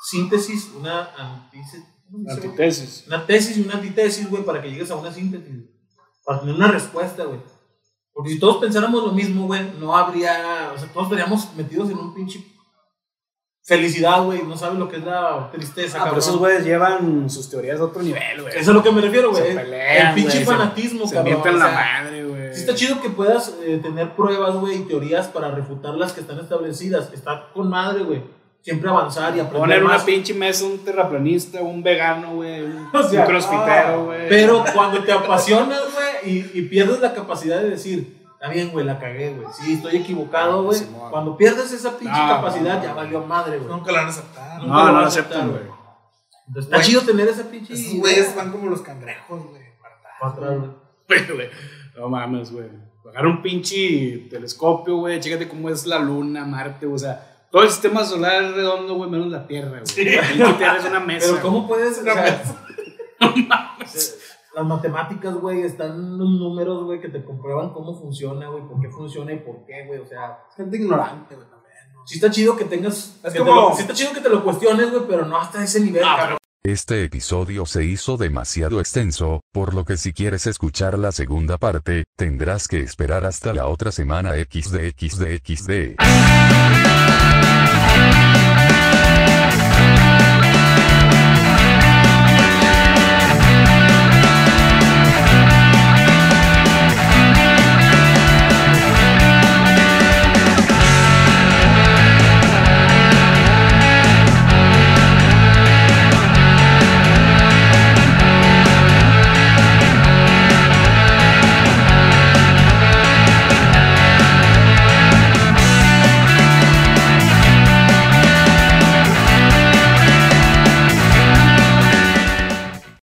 síntesis, una antítesis, ¿cómo se? Antitesis. una tesis y una antitesis, güey, para que llegues a una síntesis, para tener una respuesta, güey. Porque si todos pensáramos lo mismo, güey, no habría, o sea, todos estaríamos metidos en un pinche felicidad, güey, no sabes lo que es la tristeza, Ah, pero cabrón. esos güeyes llevan sus teorías a otro nivel, güey. Eso es a lo que me refiero, güey. Se El pinche se- fanatismo, Se cabrón. mienten o la madre, güey. Sí está chido que puedas eh, tener pruebas, güey, y teorías para refutar las que están establecidas. Está con madre, güey. Siempre avanzar y aprender Poner una más. pinche mesa, un terraplanista, un vegano, güey. Un, O sea, un crossfitero, güey. Pero cuando te apasionas, güey, y, y pierdes la capacidad de decir, está bien, güey, la cagué, güey. Sí, estoy equivocado, güey. Simón. Cuando pierdes esa pinche No, capacidad, no, ya valió madre, güey. Nunca la van a aceptar. Nunca No, no vas lo a aceptar, aceptan, güey. güey. Está Güey. chido tener ese pinche. Esos güeyes van como los cangrejos, güey. para atrás, güey. Güey, güey, No mames, güey. Agarra un pinche telescopio, güey. Chécate cómo es la luna, Marte, o sea. Todo el sistema solar es redondo, güey, menos la Tierra, güey. La pinche Tierra es una mesa. Pero ¿cómo puedes? o Una sea, Las matemáticas, güey, están los números, güey, que te comprueban cómo funciona, güey, por qué funciona y por qué, güey. O sea, Gente ignorante, güey, también. ¿no? sí está chido que tengas. Es que como- te lo- sí está chido que te lo cuestiones, güey, pero no hasta ese nivel, Ah, cabrón. Este episodio se hizo demasiado extenso, por lo que si quieres escuchar la segunda parte, tendrás que esperar hasta la otra semana XD XD XD.